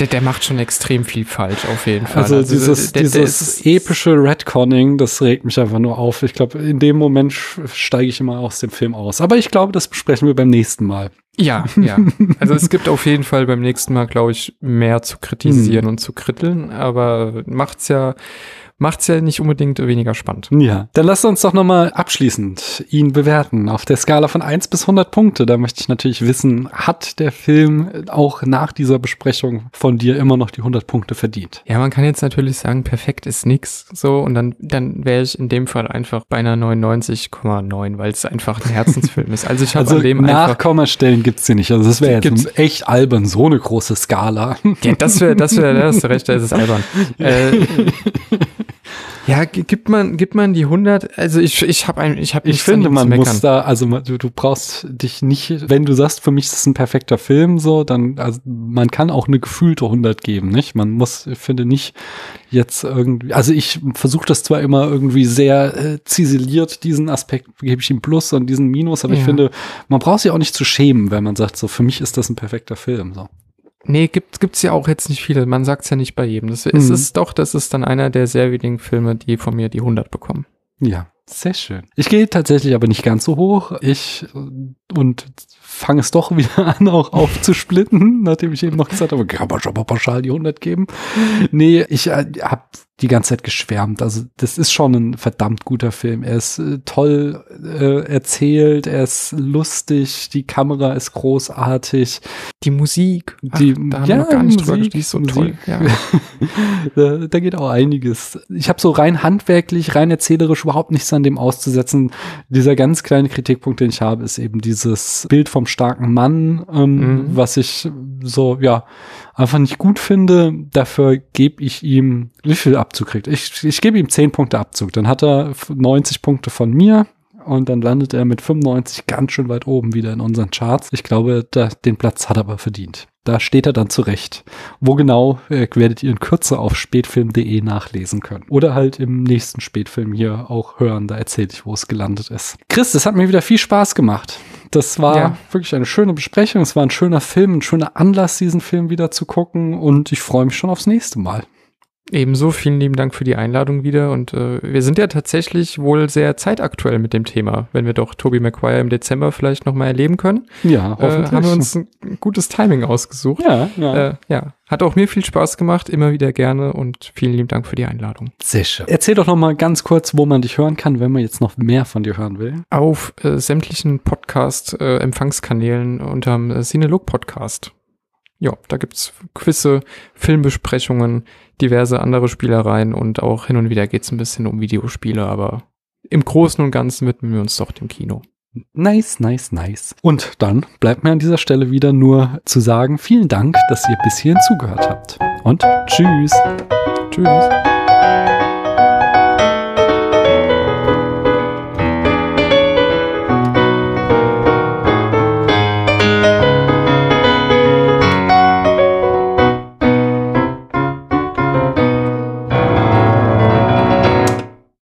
Der, der macht schon extrem viel falsch, auf jeden Fall. Also, dieses, der- der dieses ist- epische Redconning, das regt mich einfach nur auf. Ich glaube, in dem Moment steige ich immer aus dem Film aus. Aber ich glaube, das besprechen wir beim nächsten Mal. Ja, ja. *laughs* Also es gibt auf jeden Fall beim nächsten Mal, glaube ich, mehr zu kritisieren Hm. und zu kritteln, aber macht's ja, macht's ja nicht unbedingt weniger spannend. Ja, dann lasst uns doch nochmal abschließend ihn bewerten. Auf der Skala von 1 bis 100 Punkte. Da möchte ich natürlich wissen, hat der Film auch nach dieser Besprechung von dir immer noch die 100 Punkte verdient? Ja, man kann jetzt natürlich sagen, perfekt ist nix, so, und dann, dann wäre ich in dem Fall einfach bei einer 99,9, weil es einfach ein Herzensfilm ist. Also ich habe Also an dem einfach, Nachkommastellen gibt's hier nicht. Also das wäre Gibt's- jetzt echt albern, so eine große Skala. ja, das wäre, das wäre, da hast du recht, da ist es albern. *laughs* Äh, ja, gi- gibt man, gibt man die 100, also ich, ich habe ein, ich habe Ich finde, man muss da, also du, du brauchst dich nicht, wenn du sagst, für mich ist es ein perfekter Film, so, dann, also man kann auch eine gefühlte 100 geben, nicht? Man muss, ich finde nicht jetzt irgendwie, also ich versuche das zwar immer irgendwie sehr äh, ziseliert, diesen Aspekt gebe ich ihm Plus und diesen Minus, aber ich Ja. finde, man braucht sich auch nicht zu schämen, wenn man sagt, so, für mich ist das ein perfekter Film, so. Nee, gibt gibt's ja auch jetzt nicht viele. Man sagt's ja nicht bei jedem. Das, Es Mhm. ist doch, das ist dann einer der sehr wenigen Filme, die von mir die 100 bekommen. Ja, sehr schön. Ich gehe tatsächlich aber nicht ganz so hoch. Ich und fange es doch wieder *laughs* an, auch aufzusplitten, *laughs* nachdem ich eben noch gesagt habe, kann man schon mal pauschal die 100 geben. Nee, ich äh, habe die ganze Zeit geschwärmt. Also das ist schon ein verdammt guter Film. Er ist äh, toll äh, erzählt, er ist lustig, die Kamera ist großartig. Die Musik, Ach, Die- da haben ja, wir noch gar nicht drüber Musik, gesprochen. Die ist so Musik. toll. Ja. *laughs* da, da geht auch einiges. Ich habe so rein handwerklich, rein erzählerisch überhaupt nichts an dem auszusetzen. Dieser ganz kleine Kritikpunkt, den ich habe, ist eben dieses Bild vom starken Mann, ähm, Mhm. was ich so, ja, einfach nicht gut finde. Dafür gebe ich ihm, wie viel Abzug kriegt? Ich, ich gebe ihm 10 Punkte Abzug. Dann hat er 90 Punkte von mir. Und dann landet er mit 95 ganz schön weit oben wieder in unseren Charts. Ich glaube, da, den Platz hat er aber verdient. Da steht er dann zurecht. Wo genau, äh, werdet ihr in Kürze auf spätfilm.de nachlesen können. Oder halt im nächsten Spätfilm hier auch hören. Da erzähle ich, wo es gelandet ist. Chris, es hat mir wieder viel Spaß gemacht. Das war Ja. wirklich eine schöne Besprechung. Es war ein schöner Film, ein schöner Anlass, diesen Film wieder zu gucken. Und ich freue mich schon aufs nächste Mal. Ebenso vielen lieben Dank für die Einladung wieder. Und äh, wir sind ja tatsächlich wohl sehr zeitaktuell mit dem Thema. Wenn wir doch Tobey Maguire im Dezember vielleicht nochmal erleben können, Ja, äh, haben wir uns ein gutes Timing ausgesucht. ja, ja. Äh, ja, hat auch mir viel Spaß gemacht, immer wieder gerne und vielen lieben Dank für die Einladung. Sehr schön. Erzähl doch noch mal ganz kurz, wo man dich hören kann, wenn man jetzt noch mehr von dir hören will. Auf äh, sämtlichen Podcast-Empfangskanälen unterm äh, Cinelog Podcast. Ja, da gibt's Quizze, Filmbesprechungen, diverse andere Spielereien und auch hin und wieder geht's ein bisschen um Videospiele, aber im Großen und Ganzen widmen wir uns doch dem Kino. Nice, nice, nice. Und dann bleibt mir an dieser Stelle wieder nur zu sagen, vielen Dank, dass ihr bis hierhin zugehört habt. Und tschüss. Tschüss.